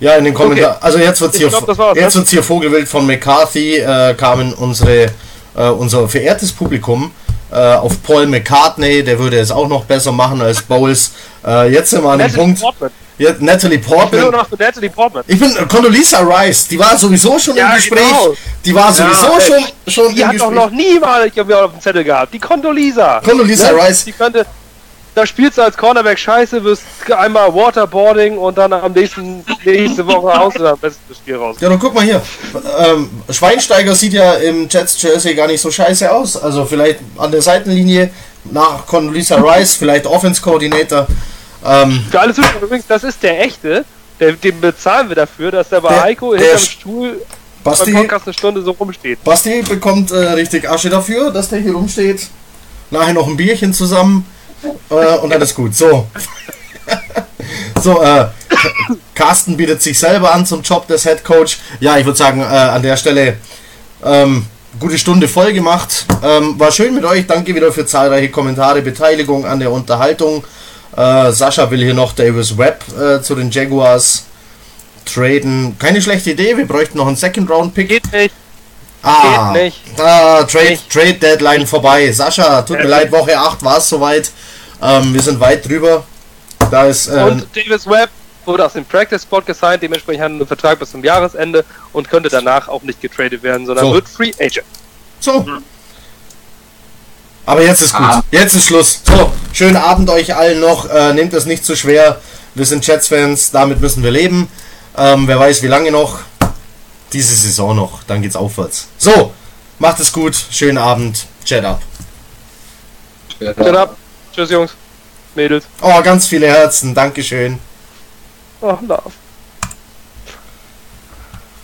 ja, in den Kommentaren. Also, jetzt wird's Ich hier, glaub, war's, jetzt ne? wird's hier Vogelwild von McCarthy. Äh, kamen unsere, äh, unser verehrtes Publikum äh, auf Paul McCartney. Der würde es auch noch besser machen als Bowles. Äh, jetzt sind wir an dem Punkt. Portman. Jetzt, Natalie Ich bin Portman. noch Natalie Portman. Ich bin Condoleezza Rice. Die war sowieso schon Ja, im Gespräch. genau. Die war sowieso ey, schon, schon Die im hat doch noch hab ja auf dem Zettel gehabt. Die Condoleezza. Condoleezza Rice. Die könnte. Da spielst du als Cornerback scheiße, wirst einmal Waterboarding und dann am nächsten nächste Woche haust du dann bestes Spiel raus. Ja, dann guck mal hier. Ähm, Schweinsteiger sieht ja im Jets Jersey gar nicht so scheiße aus. Also vielleicht an der Seitenlinie nach Condoleezza Rice, vielleicht Offense Coordinator. Ähm, Für alle Zuschauer übrigens, das ist der echte. Der, den bezahlen wir dafür, dass der bei Der- Heiko der hinterm Stuhl Basti, beim Podcast eine Stunde so rumsteht. Basti bekommt äh, richtig Asche dafür, dass der hier rumsteht. Nachher noch ein Bierchen zusammen äh, und alles gut. So. so, äh, Carsten bietet sich selber an zum Job des Head Coach. Ja, ich würde sagen, äh, an der Stelle ähm, gute Stunde voll gemacht. Ähm, war schön mit euch. Danke wieder für zahlreiche Kommentare, Beteiligung an der Unterhaltung. Äh, Sascha will hier noch Davis Webb äh, zu den Jaguars traden. Keine schlechte Idee. Wir bräuchten noch einen Second Round Pick. Geht nicht. Ah, Geht nicht. Ah, Trade, Nicht. Trade Deadline vorbei. Sascha, tut mir leid, Woche 8 war es soweit. Ähm, wir sind weit drüber. Da ist ähm, Und Davis Webb wurde aus dem Practice Spot gesigned, dementsprechend hat er einen Vertrag bis zum Jahresende und könnte danach auch nicht getradet werden, sondern So. wird Free Agent. so. Aber jetzt ist gut. Ah. Jetzt ist Schluss. So, schönen Abend euch allen noch. Äh, nehmt es nicht zu schwer. Wir sind Jets-Fans, damit müssen wir leben. Ähm, wer weiß, wie lange noch. Diese Saison noch. Dann geht's aufwärts. So, macht es gut. Schönen Abend. Chat up. Shut up. Tschüss, Jungs. Mädels. Oh, ganz viele Herzen. Dankeschön. Oh, love.